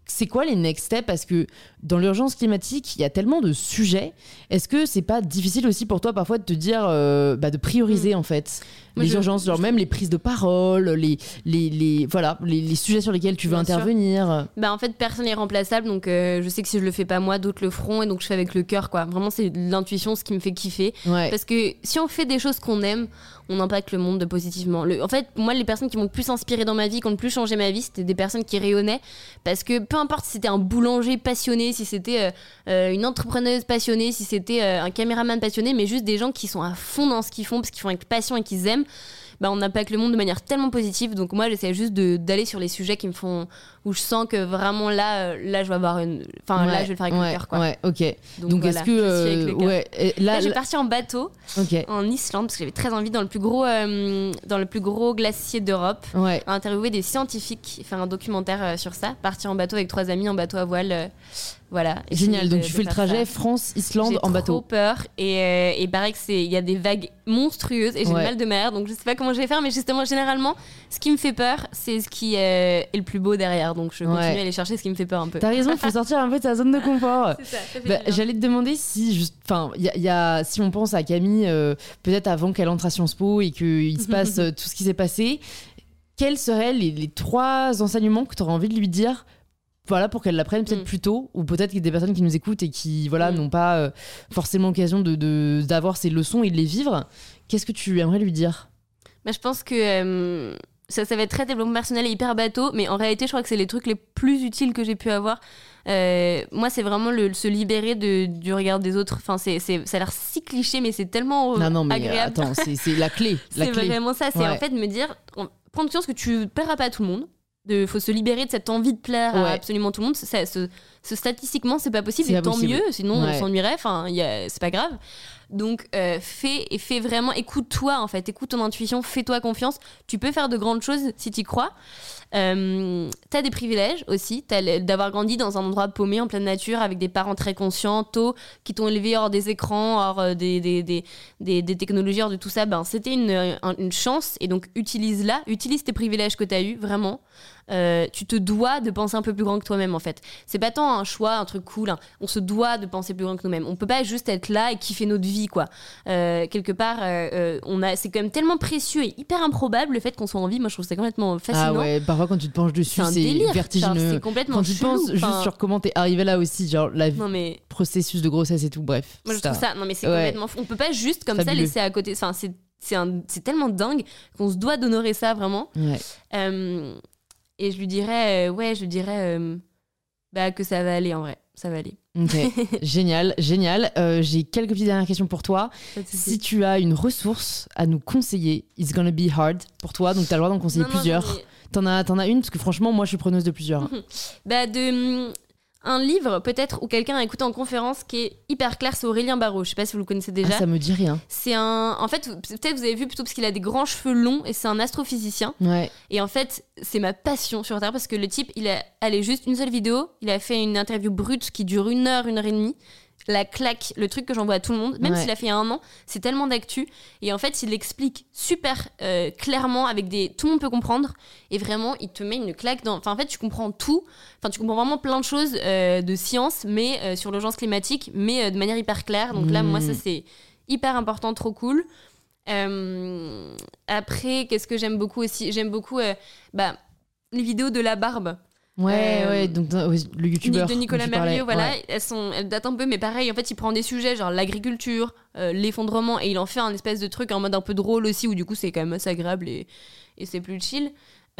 c'est quoi les next steps? Parce que dans l'urgence climatique, il y a tellement de sujets. Est-ce que c'est pas difficile aussi pour toi parfois de te dire, euh, bah, de prioriser mm. en fait? Les urgences, genre même les prises de parole, les, les, les voilà, les, sujets sur lesquels tu veux intervenir. Bah en fait, personne n'est remplaçable, donc euh, je sais que si je le fais pas moi, d'autres le feront, et donc je fais avec le cœur, quoi. Vraiment, c'est l'intuition, ce qui me fait kiffer. Parce que si on fait des choses qu'on aime, on impacte le monde positivement. Le, en fait, moi, les personnes qui m'ont le plus inspiré dans ma vie, qui ont le plus changé ma vie, c'était des personnes qui rayonnaient, parce que peu importe si c'était un boulanger passionné, si c'était euh, euh, une entrepreneuse passionnée, si c'était un caméraman passionné, mais juste des gens qui sont à fond dans ce qu'ils font, parce qu'ils font avec passion et qu'ils aiment bah, on impacte le monde de manière tellement positive. Donc moi, j'essaie juste d'aller sur les sujets qui me font, où je sens que vraiment là, euh, là, je vais avoir une, enfin là, je vais le faire avec le cœur, quoi. Ouais, ok. Donc, est-ce que, euh, ouais, là, j'ai parti en bateau en Islande parce que j'avais très envie dans le plus gros, euh, dans le plus gros glacier d'Europe, à interviewer des scientifiques, faire un documentaire sur ça. Partir en bateau avec trois amis en bateau à voile. Voilà. Génial. Donc tu fais le trajet France-Islande en bateau. J'ai trop peur et, euh, et pareil que c'est il y a des vagues monstrueuses et j'ai mal de mer donc je sais pas comment je vais faire mais justement généralement ce qui me fait peur c'est ce qui euh, est le plus beau derrière donc je continue à aller chercher ce qui me fait peur un peu. T'as raison, il faut sortir un peu de sa zone de confort. Bah, j'allais te demander si juste enfin il y, a si on pense à Camille euh, peut-être avant qu'elle entre à Sciences Po et qu'il se passe tout ce qui s'est passé quels seraient les, les trois enseignements que tu aurais envie de lui dire voilà pour qu'elle l'apprenne peut-être mm. plus tôt ou peut-être qu'il y a des personnes qui nous écoutent et qui voilà mm. n'ont pas euh, forcément l'occasion de d'avoir ces leçons et de les vivre. Qu'est-ce que tu aimerais lui dire? Bah, je pense que euh, ça, ça va être très développement personnel et hyper bateau mais en réalité je crois que c'est les trucs les plus utiles que j'ai pu avoir. Euh, moi c'est vraiment le, se libérer de, du regard des autres. Enfin c'est, ça a l'air si cliché mais c'est tellement non, non, mais agréable. attends c'est, la clé c'est vraiment ça c'est en fait de me dire prendre conscience que tu plairas pas à tout le monde il faut se libérer de cette envie de plaire à absolument tout le monde. Ça, ce, statistiquement, c'est pas possible, et tant mieux, sinon on s'ennuierait, enfin, c'est pas grave. Donc, euh, fais et fais vraiment, écoute-toi en fait, écoute ton intuition, fais-toi confiance. Tu peux faire de grandes choses si tu crois. Euh, t'as des privilèges aussi, d'avoir grandi dans un endroit paumé en pleine nature avec des parents très conscients, tôt, qui t'ont élevé hors des écrans, hors euh, des, des, des, des, technologies, hors de tout ça. Ben, c'était une, une chance et donc utilise-la, utilise tes privilèges que t'as eu vraiment. Euh, tu te dois de penser un peu plus grand que toi-même en fait. C'est pas tant un choix, un truc cool. Hein. On se doit de penser plus grand que nous-mêmes. On peut pas juste être là et kiffer notre vie quoi. Euh, quelque part, euh, on a, c'est quand même tellement précieux et hyper improbable le fait qu'on soit en vie. Moi, je trouve ça complètement fascinant. Ah ouais, parfois quand tu te penches dessus, c'est vertigineux. C'est complètement. Quand tu penses juste sur comment t'es arrivé là aussi, genre la non, mais... processus de grossesse et tout. Bref. Moi, je trouve ça. Non mais c'est complètement. On peut pas juste comme ça laisser à côté. Enfin, c'est c'est tellement dingue qu'on se doit d'honorer ça vraiment. Ouais. Et je lui dirais, euh, ouais, je dirais euh, bah, que ça va aller en vrai. Ça va aller. Génial, génial. Euh, j'ai quelques petites dernières questions pour toi. Si tu as une ressource à nous conseiller, it's gonna be hard pour toi, donc tu as le droit d'en conseiller plusieurs. T'en as, en as une Parce que franchement, moi, je suis preneuse de plusieurs. bah, de, un livre peut-être où quelqu'un a écouté en conférence qui est hyper clair, c'est Aurélien Barraud. Je sais pas si vous le connaissez déjà. Ah, ça me dit rien. C'est un. En fait, peut-être vous avez vu plutôt parce qu'il a des grands cheveux longs et c'est un astrophysicien. Ouais. Et en fait, c'est ma passion sur Terre parce que le type, il a allé juste une seule vidéo. Il a fait une interview brute qui dure une heure, une heure et demie la claque, le truc que j'envoie à tout le monde, même s'il a fait un an, c'est tellement d'actu. Et en fait, il l'explique super euh, clairement, avec des. Tout le monde peut comprendre. Et vraiment, il te met une claque dans. Enfin, en fait, tu comprends tout. Enfin, tu comprends vraiment plein de choses euh, de science, mais euh, sur l'urgence climatique, mais de manière hyper claire. Donc là, moi, ça, mmh. c'est hyper important, trop cool. après, qu'est-ce que j'aime beaucoup aussi? J'aime beaucoup bah, les vidéos de la barbe. Ouais, euh, ouais, donc le youtubeur. De Nicolas Merliot, voilà, elles, sont, elles datent un peu, mais pareil, en fait, il prend des sujets genre l'agriculture, euh, l'effondrement, et il en fait un espèce de truc en mode un peu drôle aussi, où du coup, c'est quand même assez agréable et, et c'est plus chill.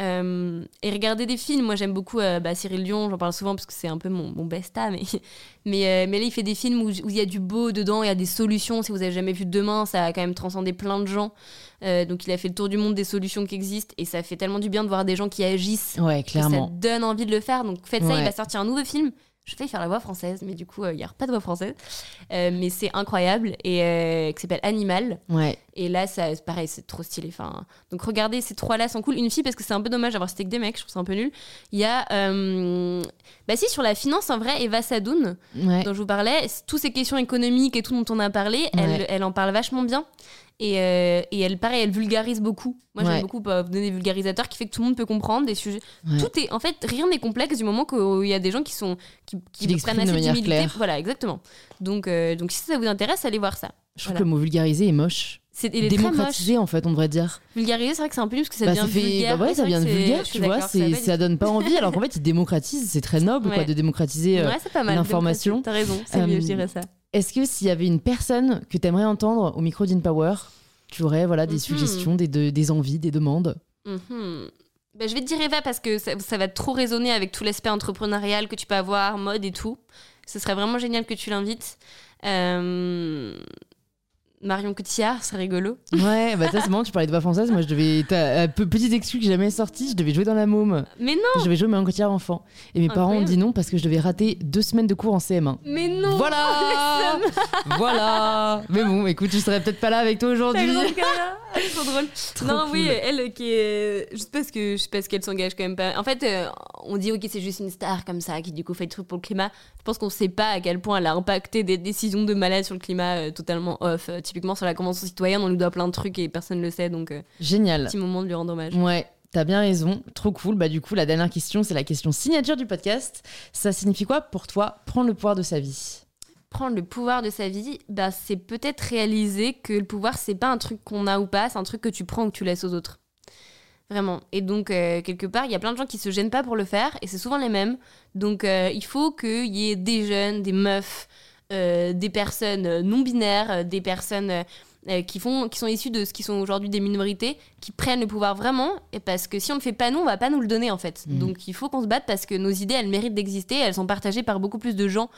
Euh, et regarder des films, moi j'aime beaucoup euh, bah, Cyril Dion, j'en parle souvent parce que c'est un peu mon, mon besta, mais, mais, euh, mais là il fait des films où il y a du beau dedans, il y a des solutions. Si vous avez jamais vu Demain, ça a quand même transcendé plein de gens. donc il a fait le tour du monde des solutions qui existent et ça fait tellement du bien de voir des gens qui agissent. Ouais, clairement. ça donne envie de le faire. Donc faites ça, il va sortir un nouveau film je vais faire la voix française, mais du coup, il n'y a pas de voix française. mais c'est incroyable et qui s'appelle Animal. Ouais. Et là, ça, pareil, c'est trop stylé. Enfin, donc regardez, ces trois-là sont cool. Une fille, parce que c'est un peu dommage d'avoir c'était que des mecs, je trouve ça un peu nul. Il y a, bah si, sur la finance, en vrai, Eva Sadoun, dont je vous parlais, toutes ces questions économiques et tout dont on a parlé, elle, elle en parle vachement bien. Et, euh, et elle, pareil, elle vulgarise beaucoup. Moi, Ouais. j'aime beaucoup euh, donner des vulgarisateurs qui fait que tout le monde peut comprendre des sujets. Ouais. Tout est, en fait, rien n'est complexe du moment qu'il y a des gens qui sont qui, Qui l'expriment prennent assez d'humilité. claire. Voilà, exactement. Donc, euh, donc si ça vous intéresse, allez voir ça. Je trouve Voilà. que le mot vulgarisé est moche. C'est, il est très moche. Démocratisé, en fait, on devrait dire. Vulgariser, c'est vrai que c'est un peu nul parce que ça Bah, devient fait, vulgaire. bah ouais, ça vient de vulgaire, tu vois, c'est, pas ça donne pas envie, alors qu'en fait, il démocratise, c'est très noble, quoi, de démocratiser. euh, Ouais, c'est pas mal. l'information. T'as raison, c'est mieux, Euh, je dirais ça. Est-ce que s'il y avait une personne que tu aimerais entendre au micro d'InPower, tu aurais voilà, des Mhm. suggestions, des, de- des envies, des demandes? Mhm. Ben, je vais te dire Eva parce que ça, ça va trop résonner avec tout l'aspect entrepreneurial que tu peux avoir, mode et tout. Ce serait vraiment génial que tu l'invites. Euh, Marion Cotillard, c'est rigolo. Ouais, bah ça c'est marrant, tu parlais de voix française. Moi je devais. t'as- euh, pe- petite excuse que j'ai jamais sortie, je devais jouer dans la môme. Mais non, Je devais jouer Marion Cotillard enfant. Et mes parents ont dit non parce que je devais rater deux semaines de cours en CM1. mais non. Voilà Voilà Mais bon, écoute, je serais peut-être pas là avec toi aujourd'hui. trop drôle. Trop non, cool. oui, elle qui est. Juste parce que je sais pas ce qu'elle s'engage quand même pas. En fait, euh, on dit, ok, c'est juste une star comme ça qui du coup fait le truc pour le climat. Je pense qu'on sait pas à quel point elle a impacté des décisions de malades sur le climat euh, totalement off. Euh, typiquement sur la Convention citoyenne, on lui doit plein de trucs et personne ne le sait, donc Génial. petit moment de lui rendre hommage. Ouais, t'as bien raison. Trop cool. Bah, du coup, la dernière question, c'est la question signature du podcast. Ça signifie quoi pour toi prendre le pouvoir de sa vie? Prendre le pouvoir de sa vie, bah, c'est peut-être réaliser que le pouvoir, c'est pas un truc qu'on a ou pas, c'est un truc que tu prends ou que tu laisses aux autres. Vraiment. Et donc, euh, quelque part, il y a plein de gens qui se gênent pas pour le faire, et c'est souvent les mêmes. Donc, euh, il faut qu'il y ait des jeunes, des meufs, euh, des personnes non binaires, des personnes euh, qui, font, qui sont issues de ce qui sont aujourd'hui des minorités, qui prennent le pouvoir vraiment, et parce que si on ne le fait pas nous, on va pas nous le donner en fait. Mhm. Donc, il faut qu'on se batte parce que nos idées, elles méritent d'exister, elles sont partagées par beaucoup plus de gens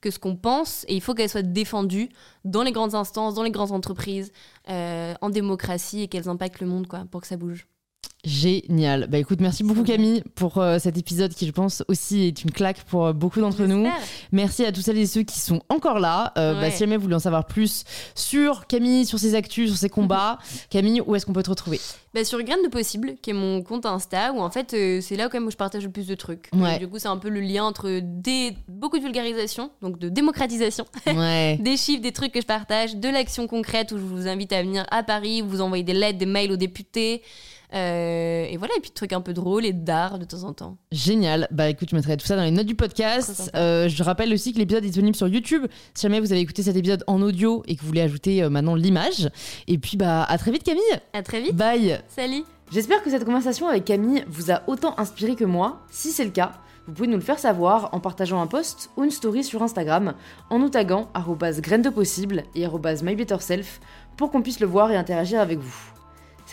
que ce qu'on pense, et il faut qu'elles soient défendues dans les grandes instances, dans les grandes entreprises, euh, en démocratie, et qu'elles impactent le monde, quoi, pour que ça bouge. Génial. Bah écoute, merci beaucoup Camille pour euh, cet épisode qui, je pense, aussi est une claque pour euh, beaucoup d'entre nous. Merci à tous celles et ceux qui sont encore là. Euh, bah, si jamais vous voulez en savoir plus sur Camille, sur ses actus, sur ses combats, Camille, où est-ce qu'on peut te retrouver? Bah, sur Graines de Possible, qui est mon compte Insta, où en fait, c'est là quand même où je partage le plus de trucs. Ouais. Du coup, c'est un peu le lien entre des, beaucoup de vulgarisation, donc de démocratisation, Ouais. des chiffres, des trucs que je partage, de l'action concrète où je vous invite à venir à Paris, vous envoyer des lettres, des mails aux députés. Euh, et voilà, et puis de trucs un peu drôles et d'art de temps en temps. Génial. Bah écoute, je mettrai tout ça dans les notes du podcast. Euh, je rappelle aussi que l'épisode est disponible sur YouTube. Si jamais vous avez écouté cet épisode en audio et que vous voulez ajouter euh, maintenant l'image. Et puis bah à très vite Camille. À très vite. Bye. Salut. J'espère que cette conversation avec Camille vous a autant inspiré que moi. Si c'est le cas, vous pouvez nous le faire savoir en partageant un post ou une story sur Instagram en nous taguant arrobase graines de possible et arrobase mybetterself pour qu'on puisse le voir et interagir avec vous.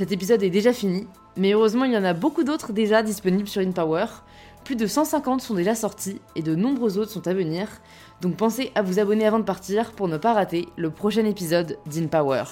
Cet épisode est déjà fini, mais heureusement il y en a beaucoup d'autres déjà disponibles sur InPower. Plus de 150 sont déjà sortis et de nombreux autres sont à venir, donc pensez à vous abonner avant de partir pour ne pas rater le prochain épisode d'InPower.